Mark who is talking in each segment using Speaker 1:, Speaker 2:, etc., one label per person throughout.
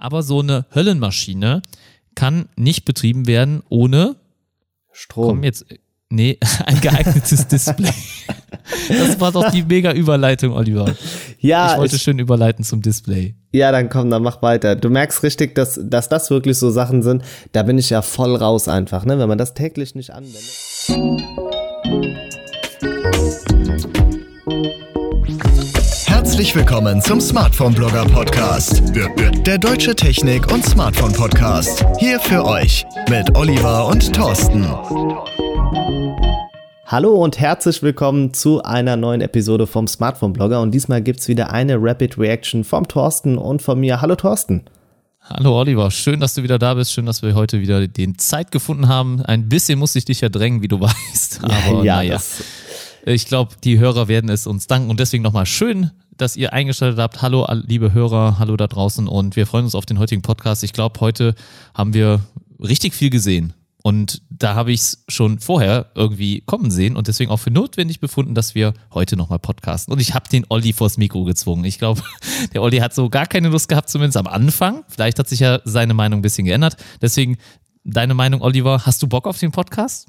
Speaker 1: Aber so eine Höllenmaschine kann nicht betrieben werden ohne
Speaker 2: Strom.
Speaker 1: Komm jetzt, nee, ein geeignetes Display. Das war doch die mega Überleitung, Oliver.
Speaker 2: Ja,
Speaker 1: ich wollte schön überleiten zum Display.
Speaker 2: Ja, dann komm, dann mach weiter. Du merkst richtig, dass, dass das wirklich so Sachen sind, da bin ich ja voll raus einfach, ne? Wenn man das täglich nicht anwendet.
Speaker 3: Herzlich willkommen zum Smartphone Blogger Podcast, der deutsche Technik- und Smartphone Podcast. Hier für euch mit Oliver und Thorsten.
Speaker 2: Hallo und herzlich willkommen zu einer neuen Episode vom Smartphone Blogger und diesmal gibt's wieder eine Rapid Reaction vom Thorsten und von mir. Hallo Thorsten.
Speaker 1: Hallo Oliver, schön, dass du wieder da bist. Schön, dass wir heute wieder den Zeit gefunden haben. Ein bisschen musste ich dich ja drängen, wie du weißt. Aber ja, naja. Ich glaube, die Hörer werden es uns danken und deswegen nochmal schön, dass ihr eingeschaltet habt. Hallo, liebe Hörer, hallo da draußen und wir freuen uns auf den heutigen Podcast. Ich glaube, heute haben wir richtig viel gesehen. Und da habe ich es schon vorher irgendwie kommen sehen und deswegen auch für notwendig befunden, dass wir heute nochmal podcasten. Und ich habe den Olli vors Mikro gezwungen. Ich glaube, der Olli hat so gar keine Lust gehabt, zumindest am Anfang. Vielleicht hat sich ja seine Meinung ein bisschen geändert. Deswegen deine Meinung, Oliver, hast du Bock auf den Podcast?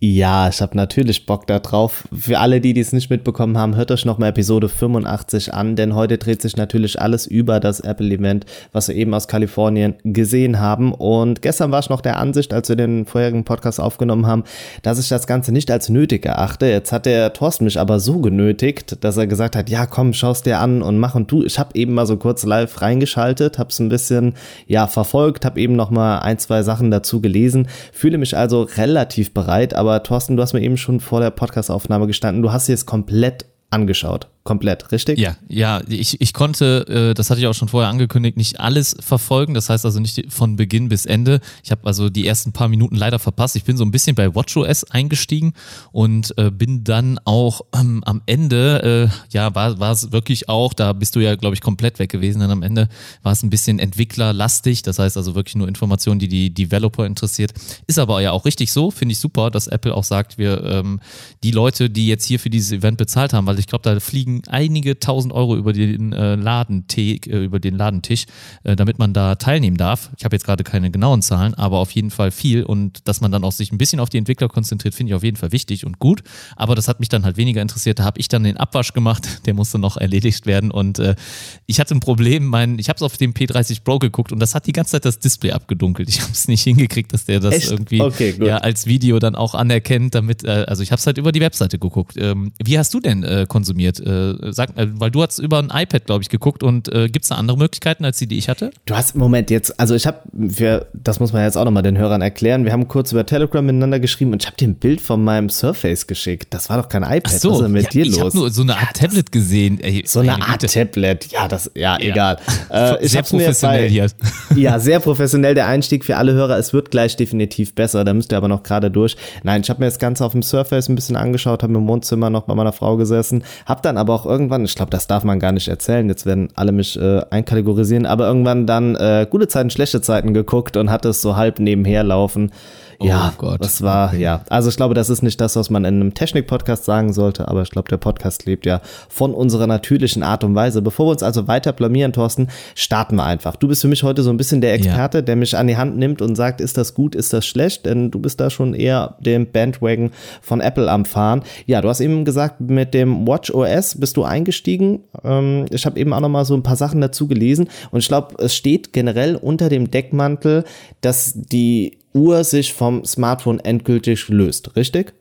Speaker 2: Ja, ich habe natürlich Bock da drauf. Für alle, die es nicht mitbekommen haben, hört euch nochmal Episode 85 an, denn heute dreht sich natürlich alles über das Apple-Event, was wir eben aus Kalifornien gesehen haben. Und gestern war ich noch der Ansicht, als wir den vorherigen Podcast aufgenommen haben, dass ich das Ganze nicht als nötig erachte. Jetzt hat der Thorsten mich aber so genötigt, dass er gesagt hat, ja komm, schaust dir an und mach und du. Ich habe eben mal so kurz live reingeschaltet, habe es ein bisschen ja verfolgt, habe eben nochmal ein, zwei Sachen dazu gelesen, fühle mich also relativ bereit, aber aber Thorsten, du hast mir eben schon vor der Podcastaufnahme gestanden, du hast sie jetzt komplett angeschaut. Komplett, richtig?
Speaker 1: Ja, ja, ich, ich konnte, äh, das hatte ich auch schon vorher angekündigt, nicht alles verfolgen. Das heißt also nicht von Beginn bis Ende. Ich habe also die ersten paar Minuten leider verpasst. Ich bin so ein bisschen bei WatchOS eingestiegen und äh, bin dann auch ähm, am Ende, äh, ja, war es wirklich auch, da bist du ja, glaube ich, komplett weg gewesen. Dann am Ende war es ein bisschen entwicklerlastig. Das heißt also wirklich nur Informationen, die die Developer interessiert. Ist aber ja auch richtig so, finde ich super, dass Apple auch sagt, wir ähm, die Leute, die jetzt hier für dieses Event bezahlt haben, weil ich glaube, da fliegen einige tausend Euro über den äh, Ladentisch, äh, über den Ladentisch, äh, damit man da teilnehmen darf. Ich habe jetzt gerade keine genauen Zahlen, aber auf jeden Fall viel und dass man dann auch sich ein bisschen auf die Entwickler konzentriert, finde ich auf jeden Fall wichtig und gut. Aber das hat mich dann halt weniger interessiert. Da habe ich dann den Abwasch gemacht, der musste noch erledigt werden und äh, ich hatte ein Problem. Mein, ich habe es auf dem P30 Pro geguckt und das hat die ganze Zeit das Display abgedunkelt. Ich habe es nicht hingekriegt, dass der das Echt? irgendwie okay, ja, als Video dann auch anerkennt, damit, äh, also ich habe es halt über die Webseite geguckt. Ähm, wie hast du denn äh, konsumiert? Äh, äh, sag, äh, weil du hast über ein iPad, glaube ich, geguckt und äh, gibt es da andere Möglichkeiten als die, die ich hatte?
Speaker 2: Du hast im Moment jetzt, also ich habe, das muss man jetzt auch nochmal den Hörern erklären, wir haben kurz über Telegram miteinander geschrieben und ich habe dir ein Bild von meinem Surface geschickt. Das war doch kein iPad. Ach
Speaker 1: so,
Speaker 2: was ist
Speaker 1: denn
Speaker 2: mit
Speaker 1: ja,
Speaker 2: dir
Speaker 1: ich
Speaker 2: los? Ich
Speaker 1: habe nur so eine Art ja, Tablet gesehen.
Speaker 2: Ey, so eine Art Güte. Tablet, ja, das, ja, ja. egal.
Speaker 1: Äh, sehr professionell hier.
Speaker 2: Ja, sehr professionell der Einstieg für alle Hörer. Es wird gleich definitiv besser, da müsst ihr aber noch gerade durch. Nein, ich habe mir das Ganze auf dem Surface ein bisschen angeschaut, habe im Wohnzimmer noch bei meiner Frau gesessen, habe dann aber auch irgendwann, ich glaube, das darf man gar nicht erzählen, jetzt werden alle mich äh, einkategorisieren, aber irgendwann dann äh, gute Zeiten, schlechte Zeiten geguckt und hatte es so halb nebenher laufen. Ja, oh Gott. das war, okay. ja. Also ich glaube, das ist nicht das, was man in einem Technik-Podcast sagen sollte, aber ich glaube, der Podcast lebt ja von unserer natürlichen Art und Weise. Bevor wir uns also weiter blamieren, Thorsten, starten wir einfach. Du bist für mich heute so ein bisschen der Experte, ja. der mich an die Hand nimmt und sagt, ist das gut, ist das schlecht? Denn du bist da schon eher dem Bandwagon von Apple am Fahren. Ja, du hast eben gesagt, mit dem Watch OS bist du eingestiegen. Ähm, ich habe eben auch noch mal so ein paar Sachen dazu gelesen und ich glaube, es steht generell unter dem Deckmantel, dass die Uhr sich vom Smartphone endgültig löst, richtig?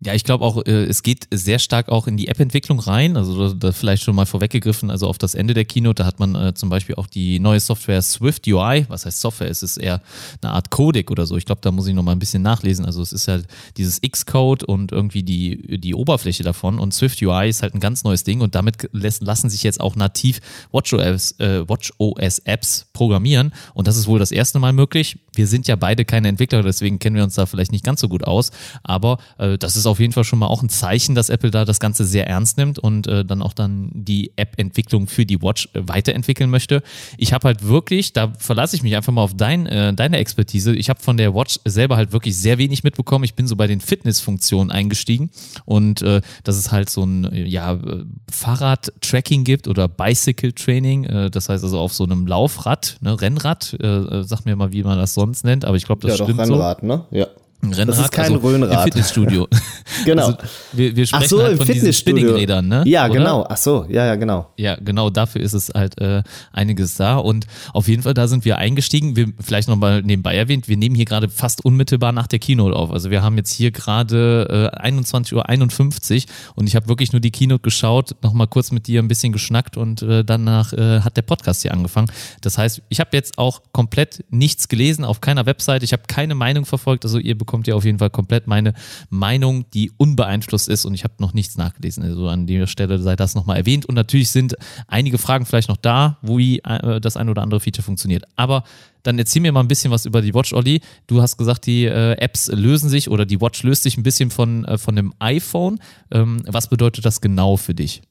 Speaker 1: Ja, ich glaube auch, äh, es geht sehr stark auch in die App-Entwicklung rein. Also da vielleicht schon mal vorweggegriffen, also auf das Ende der Keynote, da hat man äh, zum Beispiel auch die neue Software Swift UI. Was heißt Software? Es ist eher eine Art Codec oder so. Ich glaube, da muss ich noch mal ein bisschen nachlesen. Also es ist halt dieses Xcode und irgendwie die, die Oberfläche davon. Und Swift UI ist halt ein ganz neues Ding und damit lassen sich jetzt auch nativ WatchOS, äh, WatchOS Apps programmieren. Und das ist wohl das erste Mal möglich wir sind ja beide keine Entwickler, deswegen kennen wir uns da vielleicht nicht ganz so gut aus. Aber äh, das ist auf jeden Fall schon mal auch ein Zeichen, dass Apple da das Ganze sehr ernst nimmt und äh, dann auch dann die App-Entwicklung für die Watch äh, weiterentwickeln möchte. Ich habe halt wirklich, da verlasse ich mich einfach mal auf dein, äh, deine Expertise. Ich habe von der Watch selber halt wirklich sehr wenig mitbekommen. Ich bin so bei den Fitnessfunktionen eingestiegen und äh, dass es halt so ein ja, äh, Fahrrad-Tracking gibt oder Bicycle-Training. Äh, das heißt also auf so einem Laufrad, ne, Rennrad. Äh, sag mir mal, wie man das sonst nennt, aber ich glaube, das
Speaker 2: ja,
Speaker 1: stimmt
Speaker 2: doch, Rennrad, so. ne? Ja.
Speaker 1: Ein Rennrad,
Speaker 2: das ist kein
Speaker 1: also
Speaker 2: Röhnrad.
Speaker 1: Im Fitnessstudio.
Speaker 2: genau.
Speaker 1: Also wir, wir sprechen
Speaker 2: Ach so,
Speaker 1: halt
Speaker 2: im
Speaker 1: von diesen
Speaker 2: Fitnessstudio.
Speaker 1: Spinningrädern, ne?
Speaker 2: Ja,
Speaker 1: Oder?
Speaker 2: genau. Ach so, ja, ja, genau.
Speaker 1: Ja, genau, dafür ist es halt äh, einiges da. Und auf jeden Fall, da sind wir eingestiegen. Wir vielleicht nochmal nebenbei erwähnt, wir nehmen hier gerade fast unmittelbar nach der Keynote auf. Also wir haben jetzt hier gerade äh, 21.51 Uhr und ich habe wirklich nur die Keynote geschaut, nochmal kurz mit dir ein bisschen geschnackt und äh, danach äh, hat der Podcast hier angefangen. Das heißt, ich habe jetzt auch komplett nichts gelesen auf keiner Website. Ich habe keine Meinung verfolgt. Also ihr bekommt ja auf jeden Fall komplett meine Meinung, die unbeeinflusst ist und ich habe noch nichts nachgelesen. Also an der Stelle sei das nochmal erwähnt. Und natürlich sind einige Fragen vielleicht noch da, wie äh, das ein oder andere Feature funktioniert. Aber dann erzähl mir mal ein bisschen was über die Watch, Olli. Du hast gesagt, die äh, Apps lösen sich oder die Watch löst sich ein bisschen von, äh, von dem iPhone. Ähm, was bedeutet das genau für dich?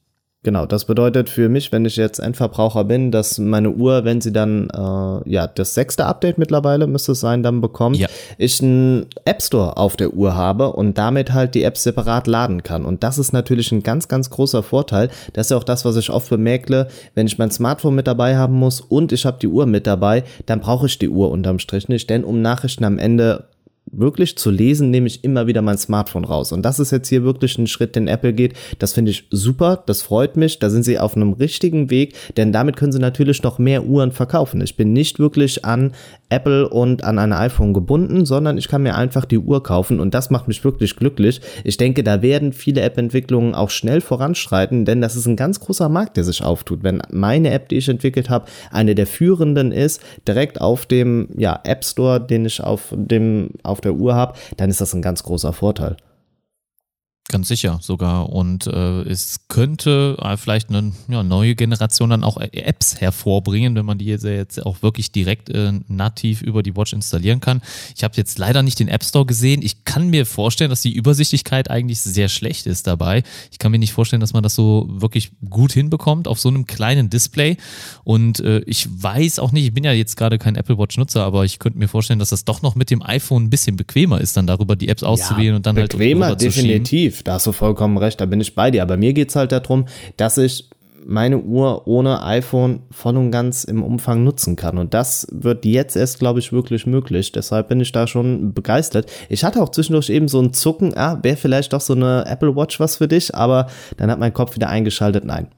Speaker 2: Genau, das bedeutet für mich, wenn ich jetzt Endverbraucher bin, dass meine Uhr, wenn sie dann, äh, ja, das sechste Update mittlerweile müsste es sein, dann bekommt,
Speaker 1: Ja.
Speaker 2: ich einen App Store auf der Uhr habe und damit halt die Apps separat laden kann. Und das ist natürlich ein ganz, ganz großer Vorteil. Das ist ja auch das, was ich oft bemerkle, wenn ich mein Smartphone mit dabei haben muss und ich habe die Uhr mit dabei, dann brauche ich die Uhr unterm Strich nicht, denn um Nachrichten am Ende wirklich zu lesen, nehme ich immer wieder mein Smartphone raus. Und das ist jetzt hier wirklich ein Schritt, den Apple geht. Das finde ich super, das freut mich. Da sind sie auf einem richtigen Weg, denn damit können sie natürlich noch mehr Uhren verkaufen. Ich bin nicht wirklich an Apple und an ein iPhone gebunden, sondern ich kann mir einfach die Uhr kaufen und das macht mich wirklich glücklich. Ich denke, da werden viele App-Entwicklungen auch schnell voranschreiten, denn das ist ein ganz großer Markt, der sich auftut. Wenn meine App, die ich entwickelt habe, eine der führenden ist, direkt auf dem ja, App Store, den ich auf dem auf der Uhr habe, dann ist das ein ganz großer Vorteil.
Speaker 1: Ganz sicher sogar. Und äh, es könnte äh, vielleicht eine ja, neue Generation dann auch Apps hervorbringen, wenn man die jetzt, auch wirklich direkt äh, nativ über die Watch installieren kann. Ich habe jetzt leider nicht den App Store gesehen. Ich kann mir vorstellen, dass die Übersichtlichkeit eigentlich sehr schlecht ist dabei. Ich kann mir nicht vorstellen, dass man das so wirklich gut hinbekommt auf so einem kleinen Display. Und äh, ich weiß auch nicht, ich bin ja jetzt gerade kein Apple Watch-Nutzer, aber ich könnte mir vorstellen, dass das doch noch mit dem iPhone ein bisschen bequemer ist, dann darüber die Apps auszuwählen und dann
Speaker 2: bequemer,
Speaker 1: halt zu schieben.
Speaker 2: Da hast du vollkommen recht, da bin ich bei dir. Aber mir geht's halt darum, dass ich meine Uhr ohne iPhone voll und ganz im Umfang nutzen kann. Und das wird jetzt erst, glaube ich, wirklich möglich. Deshalb bin ich da schon begeistert. Ich hatte auch zwischendurch eben so ein Zucken, ah, wäre vielleicht doch so eine Apple Watch was für dich, aber dann hat mein Kopf wieder eingeschaltet, nein.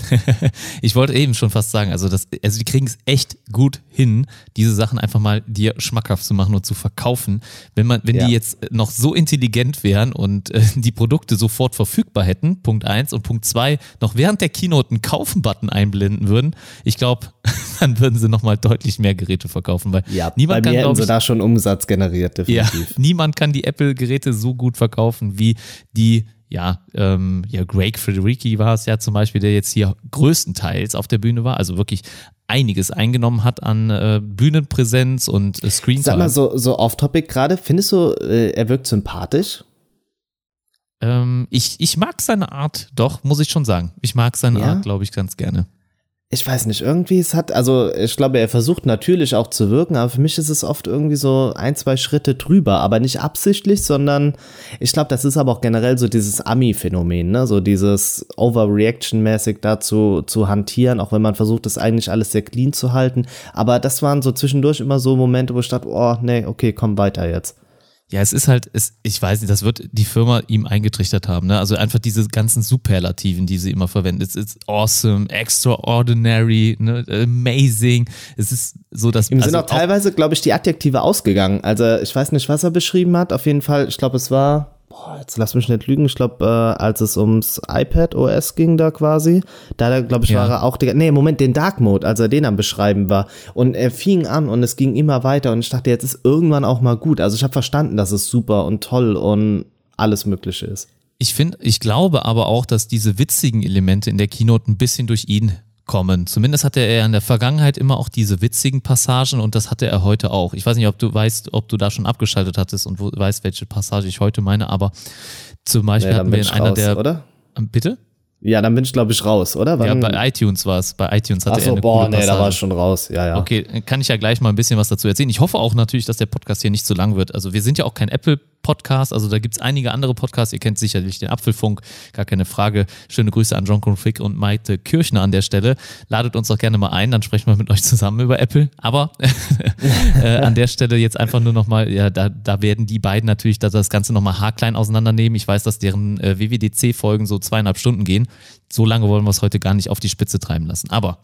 Speaker 1: ich wollte eben schon fast sagen, also, das, also die kriegen es echt gut hin, diese Sachen einfach mal dir schmackhaft zu machen und zu verkaufen. Wenn man, wenn
Speaker 2: Ja.
Speaker 1: die jetzt noch so intelligent wären und äh, die Produkte sofort verfügbar hätten, Punkt eins und Punkt zwei, noch während der Keynote einen Kaufen-Button einblenden würden, ich glaube, dann würden sie nochmal deutlich mehr Geräte verkaufen, weil
Speaker 2: Ja,
Speaker 1: niemand
Speaker 2: bei
Speaker 1: kann,
Speaker 2: mir hätten
Speaker 1: glaube
Speaker 2: sie
Speaker 1: ich,
Speaker 2: da schon Umsatz generiert,
Speaker 1: ja,
Speaker 2: definitiv.
Speaker 1: niemand kann die Apple-Geräte so gut verkaufen wie die, ja, ähm, ja, Greg Federici war es ja zum Beispiel, der jetzt hier größtenteils auf der Bühne war, also wirklich einiges eingenommen hat an äh, Bühnenpräsenz und äh,
Speaker 2: Sag mal
Speaker 1: Screentime.
Speaker 2: so, so off-topic gerade, findest du, äh, er wirkt sympathisch?
Speaker 1: Ähm, ich, ich mag seine Art, doch, muss ich schon sagen. Ich mag seine
Speaker 2: Ja?
Speaker 1: Art, glaube ich, ganz gerne.
Speaker 2: Ich weiß nicht, irgendwie es hat, also ich glaube, er versucht natürlich auch zu wirken, aber für mich ist es oft irgendwie so ein, zwei Schritte drüber, aber nicht absichtlich, sondern ich glaube, das ist aber auch generell so dieses Ami-Phänomen, ne? so dieses Overreaction-mäßig dazu zu hantieren, auch wenn man versucht, das eigentlich alles sehr clean zu halten. Aber das waren so zwischendurch immer so Momente, wo ich dachte, oh, nee, okay, komm weiter jetzt.
Speaker 1: Ja, es ist halt, es, ich weiß nicht, das wird die Firma ihm eingetrichtert haben. Ne? Also einfach diese ganzen Superlativen, die sie immer verwenden. Es ist awesome, extraordinary, ne? amazing. Es ist so, dass
Speaker 2: Ihm
Speaker 1: also
Speaker 2: sind auch teilweise, glaube ich, die Adjektive ausgegangen. Also ich weiß nicht, was er beschrieben hat. Auf jeden Fall, ich glaube, es war, boah, jetzt lass mich nicht lügen, ich glaube, äh, als es ums iPad OS ging da quasi, da glaube ich,
Speaker 1: Ja.
Speaker 2: war er auch, nee, Moment, den Dark Mode, als er den am Beschreiben war. Und er fing an und es ging immer weiter und ich dachte, jetzt ist irgendwann auch mal gut. Also ich habe verstanden, dass es super und toll und alles Mögliche ist.
Speaker 1: Ich finde, ich glaube aber auch, dass diese witzigen Elemente in der Keynote ein bisschen durch ihn kommen. Zumindest hatte er in der Vergangenheit immer auch diese witzigen Passagen und das hatte er heute auch. Ich weiß nicht, ob du weißt, ob du da schon abgeschaltet hattest und wo, weißt, welche Passage ich heute meine, aber zum Beispiel
Speaker 2: Nee,
Speaker 1: hatten wir in einer
Speaker 2: raus,
Speaker 1: der.
Speaker 2: oder?
Speaker 1: Bitte?
Speaker 2: Ja, dann bin ich, glaube ich, raus, oder?
Speaker 1: Ja,
Speaker 2: Wann-
Speaker 1: bei iTunes war es. Bei iTunes hatte er
Speaker 2: Achso,
Speaker 1: eine
Speaker 2: boah, nee, da war ich schon raus. Ja, ja.
Speaker 1: Okay, kann ich ja gleich mal ein bisschen was dazu erzählen. Ich hoffe auch natürlich, dass der Podcast hier nicht zu lang wird. Also wir sind ja auch kein Apple-Podcast, also da gibt's einige andere Podcasts. Ihr kennt sicherlich den Apfelfunk, gar keine Frage. Schöne Grüße an John Config und Maite Kirchner an der Stelle. Ladet uns doch gerne mal ein, dann sprechen wir mit euch zusammen über Apple. Aber äh, an der Stelle jetzt einfach nur nochmal, ja, da, da werden die beiden natürlich das, das Ganze nochmal haarklein auseinandernehmen. Ich weiß, dass deren äh, WWDC-Folgen so zweieinhalb Stunden gehen. So lange wollen wir es heute gar nicht auf die Spitze treiben lassen. Aber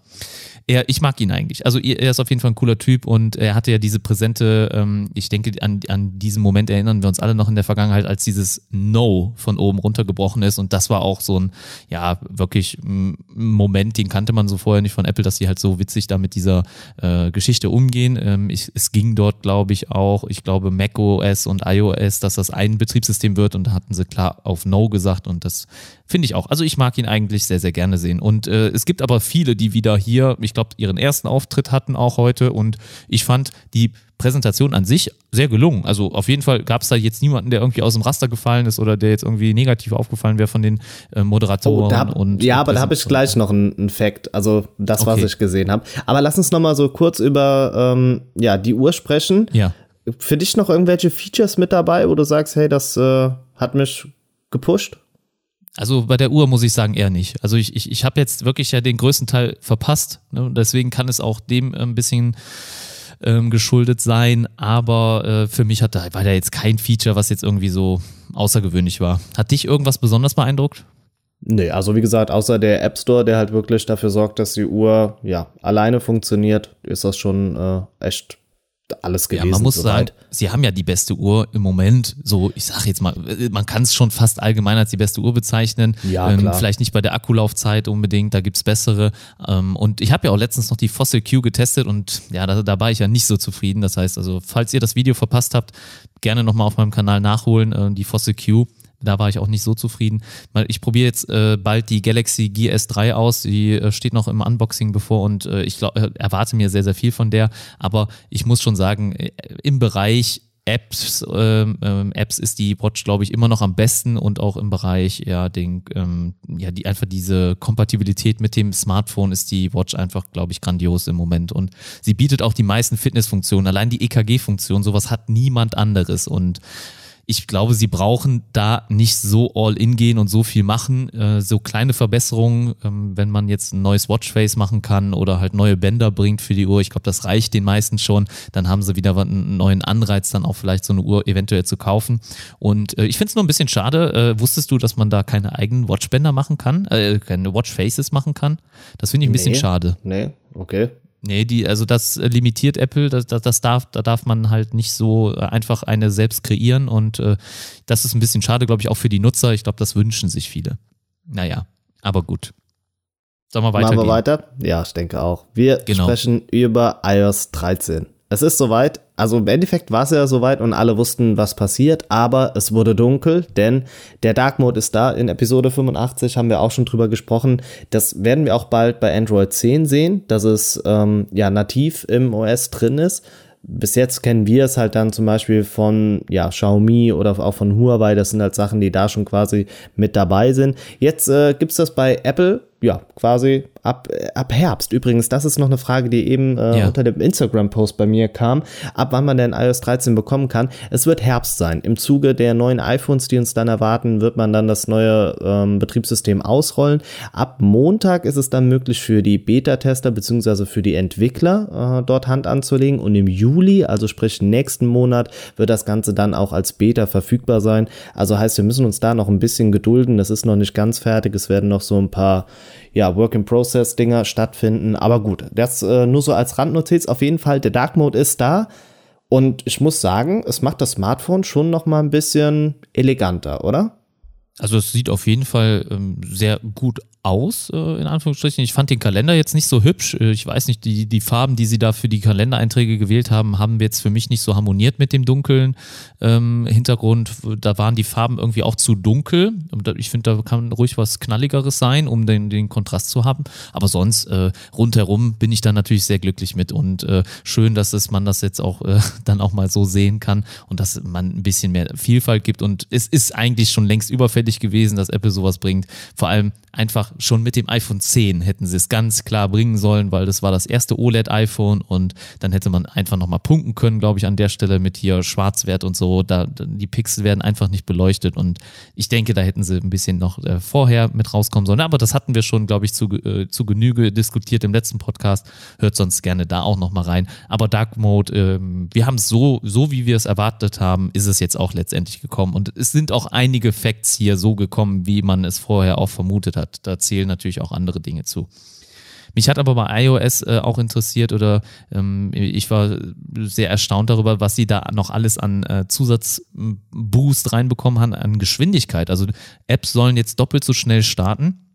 Speaker 1: er, ich mag ihn eigentlich. Also er ist auf jeden Fall ein cooler Typ und er hatte ja diese präsente, ähm, ich denke, an, an diesen Moment erinnern wir uns alle noch in der Vergangenheit, als dieses No von oben runtergebrochen ist. Und das war auch so ein, ja, wirklich ein Moment, den kannte man so vorher nicht von Apple, dass sie halt so witzig da mit dieser äh, Geschichte umgehen. Ähm, ich, es ging dort, glaube ich, auch, ich glaube, macOS und iOS, dass das ein Betriebssystem wird und da hatten sie klar auf No gesagt und das finde ich auch. Also ich mag ihn eigentlich sehr, sehr gerne sehen. Und äh, es gibt aber viele, die wieder hier, ich glaube, ihren ersten Auftritt hatten auch heute und ich fand die Präsentation an sich sehr gelungen. Also auf jeden Fall gab es da jetzt niemanden, der irgendwie aus dem Raster gefallen ist oder der jetzt irgendwie negativ aufgefallen wäre von den äh, Moderatoren
Speaker 2: Oh, hab,
Speaker 1: und
Speaker 2: ja, aber da habe ich gleich noch einen, einen Fact, also das, was
Speaker 1: Okay.
Speaker 2: ich gesehen habe. Aber lass uns noch mal so kurz über ähm, ja, die Uhr sprechen.
Speaker 1: Ja.
Speaker 2: Für dich noch irgendwelche Features mit dabei, wo du sagst, hey, das äh, hat mich gepusht?
Speaker 1: Also bei der Uhr muss ich sagen eher nicht. Also ich, ich, ich habe jetzt wirklich ja den größten Teil verpasst. Ne? Deswegen kann es auch dem ein bisschen ähm, geschuldet sein. Aber äh, für mich hat da, war da jetzt kein Feature, was jetzt irgendwie so außergewöhnlich war. Hat dich irgendwas besonders beeindruckt?
Speaker 2: Nee, also wie gesagt, außer der App Store, der halt wirklich dafür sorgt, dass die Uhr ja alleine funktioniert, ist das schon äh, echt alles gewesen.
Speaker 1: Ja, man muss sagen, sie haben ja die beste Uhr im Moment. So, ich sag jetzt mal, man kann es schon fast allgemein als die beste Uhr bezeichnen.
Speaker 2: Ja,
Speaker 1: ähm,
Speaker 2: klar.
Speaker 1: Vielleicht nicht bei der Akkulaufzeit unbedingt, da gibt's bessere. Ähm, und ich habe ja auch letztens noch die Fossil Q getestet und ja, da, da war ich ja nicht so zufrieden. Das heißt also, falls ihr das Video verpasst habt, gerne nochmal auf meinem Kanal nachholen, äh, die Fossil Q. Da war ich auch nicht so zufrieden. Ich probiere jetzt äh, bald die Galaxy GS3 aus. Die äh, steht noch im Unboxing bevor und äh, ich glaub, äh, erwarte mir sehr, sehr viel von der. Aber ich muss schon sagen, äh, im Bereich Apps, ähm, ähm, Apps ist die Watch, glaube ich, immer noch am besten und auch im Bereich, ja, den, ähm, ja, die einfach diese Kompatibilität mit dem Smartphone ist die Watch einfach, glaube ich, grandios im Moment. Und sie bietet auch die meisten Fitnessfunktionen. Allein die EKG-Funktion, sowas hat niemand anderes. Und ich glaube, sie brauchen da nicht so all in gehen und so viel machen. Äh, so kleine Verbesserungen, ähm, wenn man jetzt ein neues Watchface machen kann oder halt neue Bänder bringt für die Uhr, ich glaube, das reicht den meisten schon. Dann haben sie wieder einen neuen Anreiz, dann auch vielleicht so eine Uhr eventuell zu kaufen. Und äh, ich finde es nur ein bisschen schade. Äh, wusstest du, dass man da keine eigenen Watchbänder machen kann, äh, keine Watchfaces machen kann? Das finde ich ein bisschen
Speaker 2: Nee.
Speaker 1: schade.
Speaker 2: Nee, okay.
Speaker 1: Nee, die, also das limitiert Apple, das, das, das darf, da darf man halt nicht so äh, einfach eine selbst kreieren und äh, das ist ein bisschen schade, glaube ich, auch für die Nutzer. Ich glaube, das wünschen sich viele. Naja, aber gut. Sollen wir
Speaker 2: Machen
Speaker 1: weitergehen?
Speaker 2: wir weiter? Ja, ich denke auch. Wir
Speaker 1: Genau.
Speaker 2: sprechen über iOS 13. Es ist soweit, also im Endeffekt war es ja soweit und alle wussten, was passiert, aber es wurde dunkel, denn der Dark Mode ist da. In Episode 85 haben wir auch schon drüber gesprochen. Das werden wir auch bald bei Android 10 sehen, dass es ähm, ja nativ im OS drin ist. Bis jetzt kennen wir es halt dann zum Beispiel von ja, Xiaomi oder auch von Huawei. Das sind halt Sachen, die da schon quasi mit dabei sind. Jetzt äh, gibt's das bei Apple, ja, quasi ab, äh, ab Herbst. Übrigens, das ist noch eine Frage, die eben äh,
Speaker 1: Ja.
Speaker 2: unter dem Instagram-Post bei mir kam, ab wann man denn iOS 13 bekommen kann. Es wird Herbst sein. Im Zuge der neuen iPhones, die uns dann erwarten, wird man dann das neue ähm, Betriebssystem ausrollen. Ab Montag ist es dann möglich für die Beta-Tester beziehungsweise für die Entwickler äh, dort Hand anzulegen und im Juli, also sprich nächsten Monat, wird das Ganze dann auch als Beta verfügbar sein. Also heißt, wir müssen uns da noch ein bisschen gedulden. Das ist noch nicht ganz fertig. Es werden noch so ein paar ja, Work-in-Process-Dinger stattfinden. Aber gut, das äh, nur so als Randnotiz. Auf jeden Fall, der Dark Mode ist da. Und ich muss sagen, es macht das Smartphone schon noch mal ein bisschen eleganter, oder?
Speaker 1: Also es sieht auf jeden Fall ähm, sehr gut aus, äh, in Anführungsstrichen. Ich fand den Kalender jetzt nicht so hübsch. Äh, ich weiß nicht, die, die Farben, die sie da für die Kalendereinträge gewählt haben, haben jetzt für mich nicht so harmoniert mit dem dunklen ähm, Hintergrund. Da waren die Farben irgendwie auch zu dunkel. Ich finde, da kann ruhig was Knalligeres sein, um den, den Kontrast zu haben. Aber sonst äh, rundherum bin ich da natürlich sehr glücklich mit und äh, schön, dass es man das jetzt auch äh, dann auch mal so sehen kann und dass man ein bisschen mehr Vielfalt gibt. Und es ist eigentlich schon längst überfällig gewesen, dass Apple sowas bringt. Vor allem einfach schon mit dem iPhone 10 hätten sie es ganz klar bringen sollen, weil das war das erste OLED-iPhone und dann hätte man einfach nochmal punkten können, glaube ich, an der Stelle mit hier Schwarzwert und so. Da, die Pixel werden einfach nicht beleuchtet und ich denke, da hätten sie ein bisschen noch äh, vorher mit rauskommen sollen. Aber das hatten wir schon, glaube ich, zu, äh, zu Genüge diskutiert im letzten Podcast. Hört sonst gerne da auch nochmal rein. Aber Dark Mode, äh, wir haben es so, so wie wir es erwartet haben, ist es jetzt auch letztendlich gekommen. Und es sind auch einige Facts hier so gekommen, wie man es vorher auch vermutet hat. Da zählen natürlich auch andere Dinge zu. Mich hat aber bei iOS äh, auch interessiert oder ähm, ich war sehr erstaunt darüber, was sie da noch alles an äh, Zusatzboost reinbekommen haben, an Geschwindigkeit. Also Apps sollen jetzt doppelt so schnell starten.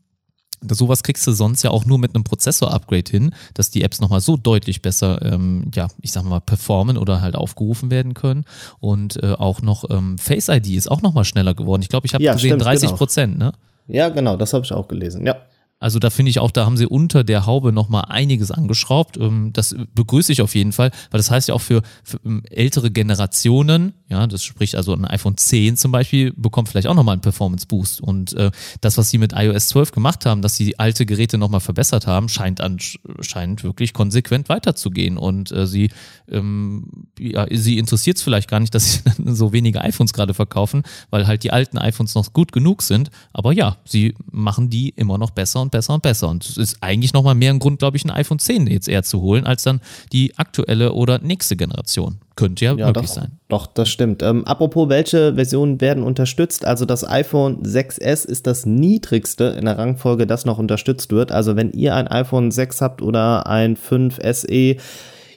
Speaker 1: Sowas kriegst du sonst ja auch nur mit einem Prozessor-Upgrade hin, dass die Apps nochmal so deutlich besser, ähm, ja, ich sag mal, performen oder halt aufgerufen werden können. Und äh, auch noch ähm, Face ID ist auch nochmal schneller geworden. Ich glaube, ich habe ja, gesehen stimmt, 30 genau. Prozent, genau. ne?
Speaker 2: Ja, genau, das habe ich auch gelesen, ja.
Speaker 1: Also da finde ich auch, da haben sie unter der Haube nochmal einiges angeschraubt. Ähm, das begrüße ich auf jeden Fall, weil das heißt ja auch für, für ähm, ältere Generationen, ja, das spricht also ein iPhone 10 zum Beispiel, bekommt vielleicht auch nochmal einen Performance Boost. Und äh, das, was sie mit iOS 12 gemacht haben, dass sie alte Geräte nochmal verbessert haben, scheint anscheinend wirklich konsequent weiterzugehen. Und äh, sie, ähm, ja, sie interessiert es vielleicht gar nicht, dass sie so wenige iPhones gerade verkaufen, weil halt die alten iPhones noch gut genug sind. Aber ja, sie machen die immer noch besser und besser und besser. Und es ist eigentlich nochmal mehr ein Grund, glaube ich, ein iPhone 10 jetzt eher zu holen, als dann die aktuelle oder nächste Generation. Könnte ja, ja möglich
Speaker 2: doch,
Speaker 1: sein.
Speaker 2: Doch, das stimmt. Ähm, apropos, welche Versionen werden unterstützt? Also das iPhone 6S ist das niedrigste in der Rangfolge, das noch unterstützt wird. Also wenn ihr ein iPhone 6 habt oder ein 5 SE,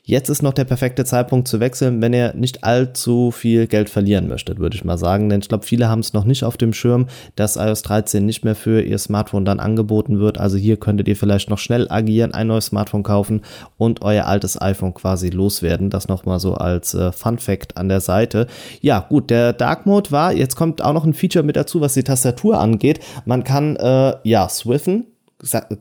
Speaker 2: Jetzt ist noch der perfekte Zeitpunkt zu wechseln, wenn ihr nicht allzu viel Geld verlieren möchtet, würde ich mal sagen. Denn ich glaube, viele haben es noch nicht auf dem Schirm, dass iOS 13 nicht mehr für ihr Smartphone dann angeboten wird. Also hier könntet ihr vielleicht noch schnell agieren, ein neues Smartphone kaufen und euer altes iPhone quasi loswerden. Das nochmal so als äh, Fun Fact an der Seite. Ja, gut, der Dark Mode war, jetzt kommt auch noch ein Feature mit dazu, was die Tastatur angeht. Man kann, äh, ja, Swiften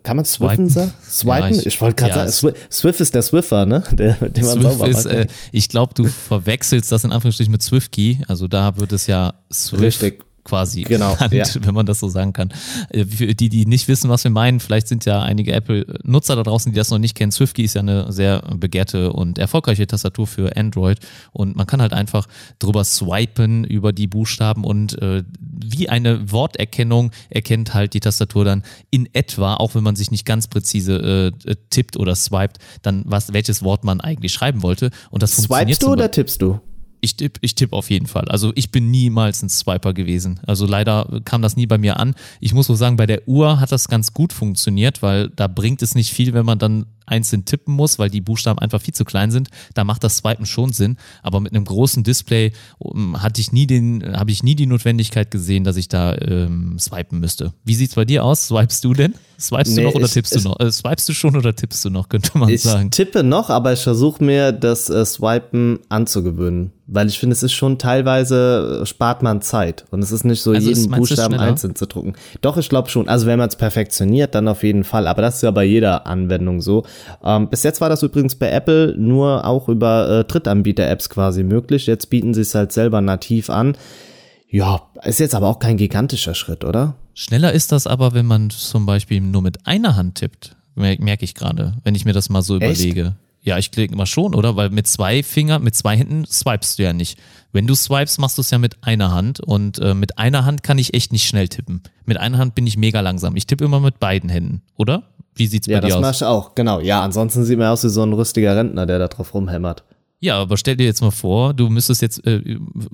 Speaker 2: kann man Swiffen sagen? Swipen? Ja, ich, ich wollte gerade ja, sagen, Swift ist der Swiffer, ne? Der,
Speaker 1: den man Swift ist, äh, ich glaube, du verwechselst das in Anführungsstrichen mit SwiftKey. Also da wird es ja Swift. Richtig quasi
Speaker 2: genau, genannt, ja.
Speaker 1: wenn man das so sagen kann. Äh, für die, die nicht wissen, was wir meinen, vielleicht sind ja einige Apple-Nutzer da draußen, die das noch nicht kennen. SwiftKey ist ja eine sehr begehrte und erfolgreiche Tastatur für Android und man kann halt einfach drüber swipen über die Buchstaben und äh, wie eine Worterkennung erkennt halt die Tastatur dann in etwa, auch wenn man sich nicht ganz präzise äh, tippt oder swiped, dann was, welches Wort man eigentlich schreiben wollte. Und das
Speaker 2: Swipest
Speaker 1: funktioniert.
Speaker 2: Swipest du oder tippst du?
Speaker 1: Ich tippe ich tipp auf jeden Fall. Also ich bin niemals ein Swiper gewesen. Also leider kam das nie bei mir an. Ich muss auch sagen, bei der Uhr hat das ganz gut funktioniert, weil da bringt es nicht viel, wenn man dann einzeln tippen muss, weil die Buchstaben einfach viel zu klein sind, da macht das Swipen schon Sinn. Aber mit einem großen Display um, hatte ich nie den, habe ich nie die Notwendigkeit gesehen, dass ich da ähm, swipen müsste. Wie sieht's bei dir aus? Swipest du denn? Swipest nee, du noch oder ich, tippst du noch? Äh, swipest du schon oder tippst du noch, könnte man
Speaker 2: ich
Speaker 1: sagen.
Speaker 2: Ich tippe noch, aber ich versuche mir das äh, Swipen anzugewöhnen. Weil ich finde, es ist schon teilweise, äh, spart man Zeit. Und es ist nicht so, also jeden Buchstaben einzeln zu drucken. Doch, ich glaube schon. Also wenn man es perfektioniert, dann auf jeden Fall. Aber das ist ja bei jeder Anwendung so. Ähm, bis jetzt war das übrigens bei Apple nur auch über äh, Drittanbieter-Apps quasi möglich. Jetzt bieten sie es halt selber nativ an. Ja, ist jetzt aber auch kein gigantischer Schritt, oder?
Speaker 1: Schneller ist das aber, wenn man zum Beispiel nur mit einer Hand tippt. Merke ich gerade, wenn ich mir das mal so Echt? überlege. Ja, ich klicke mal schon, oder? Weil mit zwei Fingern, mit zwei Händen swipest du ja nicht. Wenn du swipes, machst du es ja mit einer Hand und äh, mit einer Hand kann ich echt nicht schnell tippen. Mit einer Hand bin ich mega langsam. Ich tippe immer mit beiden Händen, oder? Wie sieht's bei ja, dir aus? Ja, das
Speaker 2: machst du auch, genau. Ja, ansonsten sieht man aus wie so ein rüstiger Rentner, der da drauf rumhämmert.
Speaker 1: Ja, aber stell dir jetzt mal vor, du müsstest jetzt, äh,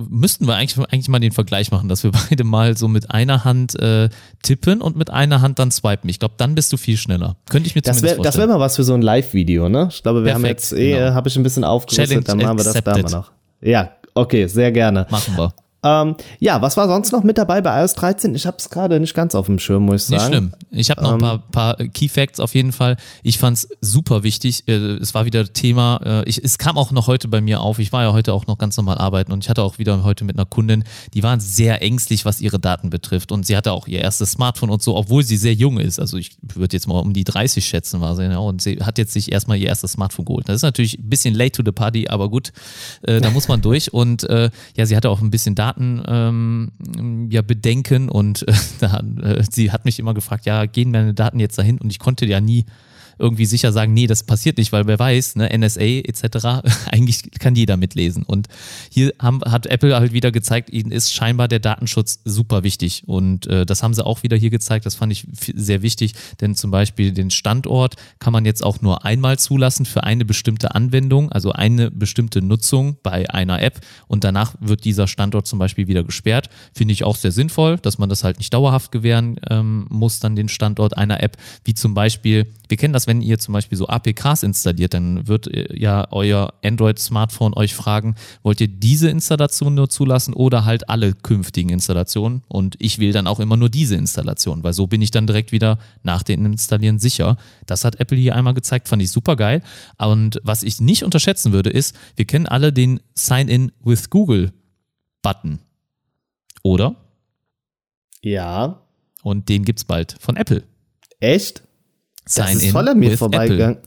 Speaker 1: müssten wir eigentlich, eigentlich mal den Vergleich machen, dass wir beide mal so mit einer Hand äh, tippen und mit einer Hand dann swipen. Ich glaube, dann bist du viel schneller. Könnte ich mir
Speaker 2: das
Speaker 1: wär,
Speaker 2: Das wäre mal was für so ein Live-Video, ne? Ich glaube, wir Perfekt, haben jetzt eh, genau. habe ich ein bisschen aufgerüstet, dann machen wir das da mal noch. Ja, okay, sehr gerne.
Speaker 1: Machen wir.
Speaker 2: Ähm, ja, was war sonst noch mit dabei bei iOS 13? Ich habe es gerade nicht ganz auf dem Schirm, muss ich sagen.
Speaker 1: Nicht schlimm. Ich habe noch ein paar, paar Key Facts auf jeden Fall. Ich fand es super wichtig. Äh, es war wieder Thema. Äh, ich, es kam auch noch heute bei mir auf. Ich war ja heute auch noch ganz normal arbeiten und ich hatte auch wieder heute mit einer Kundin, die waren sehr ängstlich, was ihre Daten betrifft. Und sie hatte auch ihr erstes Smartphone und so, obwohl sie sehr jung ist. Also ich würde jetzt mal um die 30 schätzen, war sie. Ja, und sie hat jetzt sich erstmal ihr erstes Smartphone geholt. Das ist natürlich ein bisschen late to the party, aber gut, äh, da muss man durch. Und äh, ja, sie hatte auch ein bisschen Daten. Ähm, ähm, ja, Bedenken und äh, da, äh, sie hat mich immer gefragt, ja, gehen meine Daten jetzt dahin? Und ich konnte ja nie irgendwie sicher sagen, nee, das passiert nicht, weil wer weiß, ne, NSA etc., eigentlich kann jeder mitlesen. Und hier haben, hat Apple halt wieder gezeigt, ihnen ist scheinbar der Datenschutz super wichtig. Und äh, das haben sie auch wieder hier gezeigt, das fand ich sehr wichtig, denn zum Beispiel den Standort kann man jetzt auch nur einmal zulassen für eine bestimmte Anwendung, also eine bestimmte Nutzung bei einer App und danach wird dieser Standort zum Beispiel wieder gesperrt. Finde ich auch sehr sinnvoll, dass man das halt nicht dauerhaft gewähren ähm, muss, dann den Standort einer App, wie zum Beispiel, wir kennen das dass wenn ihr zum Beispiel so APKs installiert, dann wird äh, ja euer Android-Smartphone euch fragen, wollt ihr diese Installation nur zulassen oder halt alle künftigen Installationen? Und ich wähle dann auch immer nur diese Installation, weil so bin ich dann direkt wieder nach dem Installieren sicher. Das hat Apple hier einmal gezeigt, fand ich super geil. Und was ich nicht unterschätzen würde, ist, wir kennen alle den Sign-in with Google Button. Oder?
Speaker 2: Ja.
Speaker 1: Und den gibt's bald von Apple.
Speaker 2: Echt?
Speaker 1: Sign
Speaker 2: das ist voll an mir vorbeigegangen.